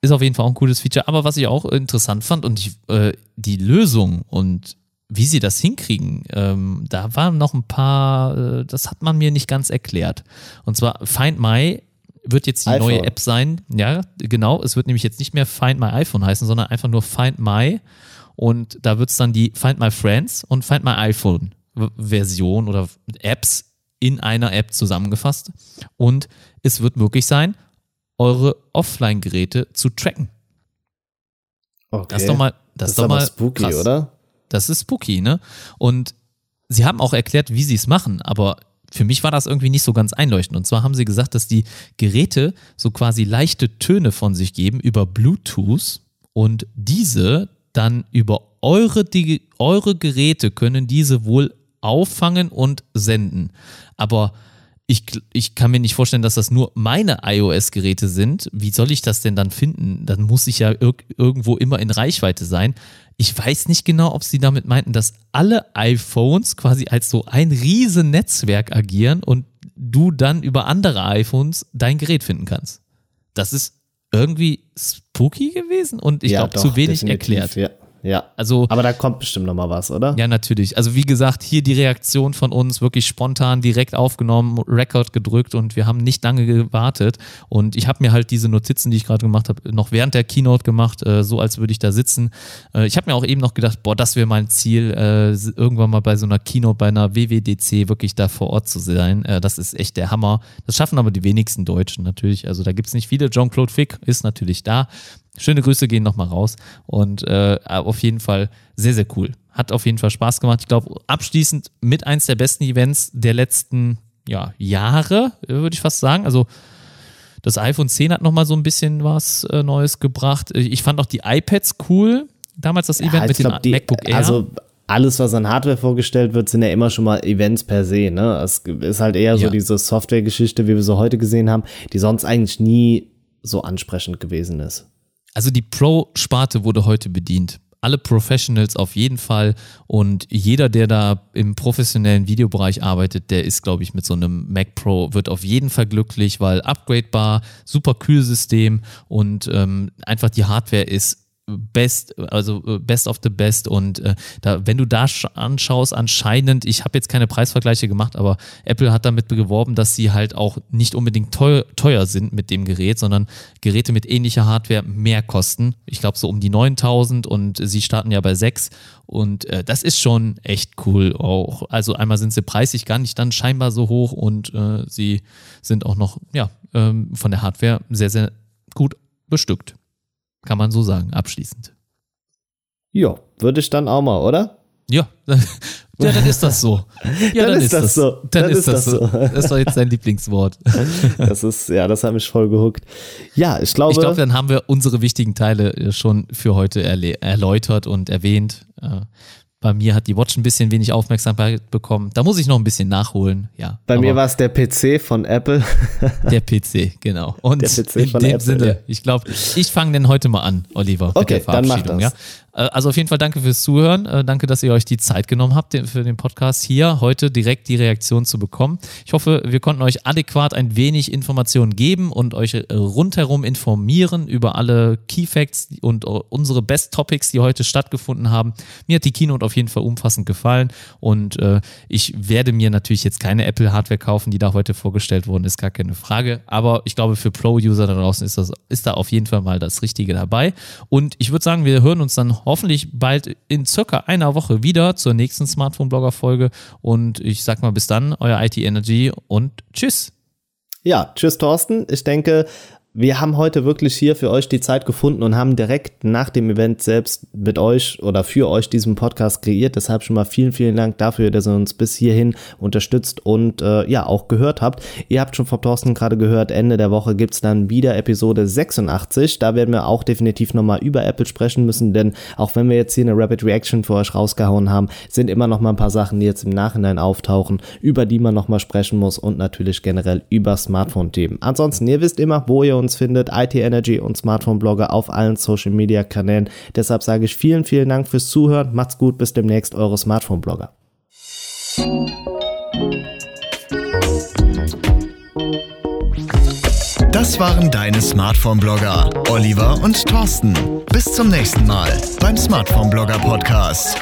Speaker 1: Ist auf jeden Fall auch ein cooles Feature. Aber was ich auch interessant fand und ich, äh, die Lösung und wie sie das hinkriegen, ähm, da waren noch ein paar, äh, das hat man mir nicht ganz erklärt. Und zwar Find My wird jetzt die iPhone. neue App sein. Ja, genau. Es wird nämlich jetzt nicht mehr Find My iPhone heißen, sondern einfach nur Find My und da wird es dann die Find My Friends und Find My iPhone Version oder Apps in einer App zusammengefasst. Und es wird möglich sein, eure Offline-Geräte zu tracken.
Speaker 2: Okay.
Speaker 1: Das ist doch mal, das, das ist doch mal
Speaker 2: spooky, krass. oder?
Speaker 1: Das ist spooky, ne? Und sie haben auch erklärt, wie sie es machen, aber für mich war das irgendwie nicht so ganz einleuchtend. Und zwar haben sie gesagt, dass die Geräte so quasi leichte Töne von sich geben über Bluetooth und diese dann über eure, die, eure Geräte können diese wohl auffangen und senden. Aber ich, ich kann mir nicht vorstellen, dass das nur meine iOS-Geräte sind. Wie soll ich das denn dann finden? Dann muss ich ja ir irgendwo immer in Reichweite sein. Ich weiß nicht genau, ob sie damit meinten, dass alle iPhones quasi als so ein riesen Netzwerk agieren und du dann über andere iPhones dein Gerät finden kannst. Das ist irgendwie spooky gewesen und ich ja, glaube zu wenig erklärt.
Speaker 2: Ja. Ja. Also, aber da kommt bestimmt noch mal was, oder?
Speaker 1: Ja, natürlich. Also wie gesagt, hier die Reaktion von uns wirklich spontan direkt aufgenommen, Rekord gedrückt und wir haben nicht lange gewartet. Und ich habe mir halt diese Notizen, die ich gerade gemacht habe, noch während der Keynote gemacht, äh, so als würde ich da sitzen. Äh, ich habe mir auch eben noch gedacht, boah, das wäre mein Ziel, äh, irgendwann mal bei so einer Keynote, bei einer WWDC wirklich da vor Ort zu sein. Das ist echt der Hammer. Das schaffen aber die wenigsten Deutschen natürlich. Also da gibt es nicht viele. Jean-Claude Fick ist natürlich da. Schöne Grüße gehen nochmal raus und äh, auf jeden Fall sehr, sehr cool. Hat auf jeden Fall Spaß gemacht. Ich glaube, abschließend mit eins der besten Events der letzten ja, Jahre, würde ich fast sagen. Also das iPhone 10 hat nochmal so ein bisschen was äh, Neues gebracht. Ich fand auch die iPads cool. Damals das Event ja, mit glaub, dem MacBook Air.
Speaker 2: Also alles, was an Hardware vorgestellt wird, sind ja immer schon mal Events per se. Ne? Es ist halt eher so diese Software-Geschichte, wie wir sie heute gesehen haben, die sonst eigentlich nie so ansprechend gewesen ist.
Speaker 1: Also die Pro-Sparte wurde heute bedient. Alle Professionals auf jeden Fall und jeder, der da im professionellen Videobereich arbeitet, der ist, glaube ich, mit so einem Mac Pro, wird auf jeden Fall glücklich, weil upgradebar, super Kühlsystem und ähm, einfach die Hardware ist Best, also äh, Best of the Best. Und äh, da, wenn du da anschaust, anscheinend, ich habe jetzt keine Preisvergleiche gemacht, aber Apple hat damit geworben, dass sie halt auch nicht unbedingt teuer, teuer sind mit dem Gerät, sondern Geräte mit ähnlicher Hardware mehr kosten. Ich glaube so um die 9000 und sie starten ja bei 6 und äh, das ist schon echt cool auch. Also einmal sind sie preislich gar nicht dann scheinbar so hoch und äh, sie sind auch noch, ja, ähm, von der Hardware sehr, sehr gut bestückt. Kann man so sagen, abschließend.
Speaker 2: Ja, würde ich dann auch mal, oder?
Speaker 1: Ja, ja, dann ist das so. Ja, dann, ist das so. Dann, ist das so. Das ist doch jetzt dein Lieblingswort.
Speaker 2: Das ist, ja, das hat mich voll gehuckt. Ja, ich glaube.
Speaker 1: Ich glaube, dann haben wir unsere wichtigen Teile äh, schon für heute erläutert und erwähnt. Bei mir hat die Watch ein bisschen wenig Aufmerksamkeit bekommen. Da muss ich noch ein bisschen nachholen. Ja,
Speaker 2: Bei mir war es der PC von Apple.
Speaker 1: Der PC, genau. Und der PC in dem Apple, Sinne, ja. ich glaube, ich fange denn heute mal an, Oliver, mit
Speaker 2: okay, der Verabschiedung. Dann mach das.
Speaker 1: Ja? Äh, also auf jeden Fall danke fürs Zuhören. Äh, danke, dass ihr euch die Zeit genommen habt, für den Podcast hier heute direkt die Reaktion zu bekommen. Ich hoffe, wir konnten euch adäquat ein wenig Informationen geben und euch äh, rundherum informieren über alle Key Facts und unsere Best Topics, die heute stattgefunden haben. Mir hat die Keynote auf jeden Fall umfassend gefallen und ich werde mir natürlich jetzt keine Apple Hardware kaufen, die da heute vorgestellt wurden, ist gar keine Frage. Aber ich glaube, für Pro-User da draußen ist, das, ist da auf jeden Fall mal das Richtige dabei. Und ich würde sagen, wir hören uns dann hoffentlich bald in circa einer Woche wieder zur nächsten Smartphone-Blogger-Folge. Und ich sag mal bis dann, euer IT Energy und tschüss.
Speaker 2: Ja, tschüss Thorsten. Ich denke, wir haben heute wirklich hier für euch die Zeit gefunden und haben direkt nach dem Event selbst mit euch oder für euch diesen Podcast kreiert. Deshalb schon mal vielen, vielen Dank dafür, dass ihr uns bis hierhin unterstützt und äh, ja auch gehört habt. Ihr habt schon von Thorsten gerade gehört, Ende der Woche gibt's dann wieder Episode 86. Da werden wir auch definitiv nochmal über Apple sprechen müssen, denn auch wenn wir jetzt hier eine Rapid Reaction für euch rausgehauen haben, sind immer noch mal ein paar Sachen, die jetzt im Nachhinein auftauchen, über die man nochmal sprechen muss und natürlich generell über Smartphone-Themen. Ansonsten, ihr wisst immer, wo ihr uns uns findet, IT Energy und Smartphone Blogger auf allen Social Media Kanälen. Deshalb sage ich vielen, vielen Dank fürs Zuhören. Macht's gut, bis demnächst, eure Smartphone Blogger.
Speaker 3: Das waren deine Smartphone-Blogger, Oliver und Thorsten. Bis zum nächsten Mal beim Smartphone-Blogger-Podcast.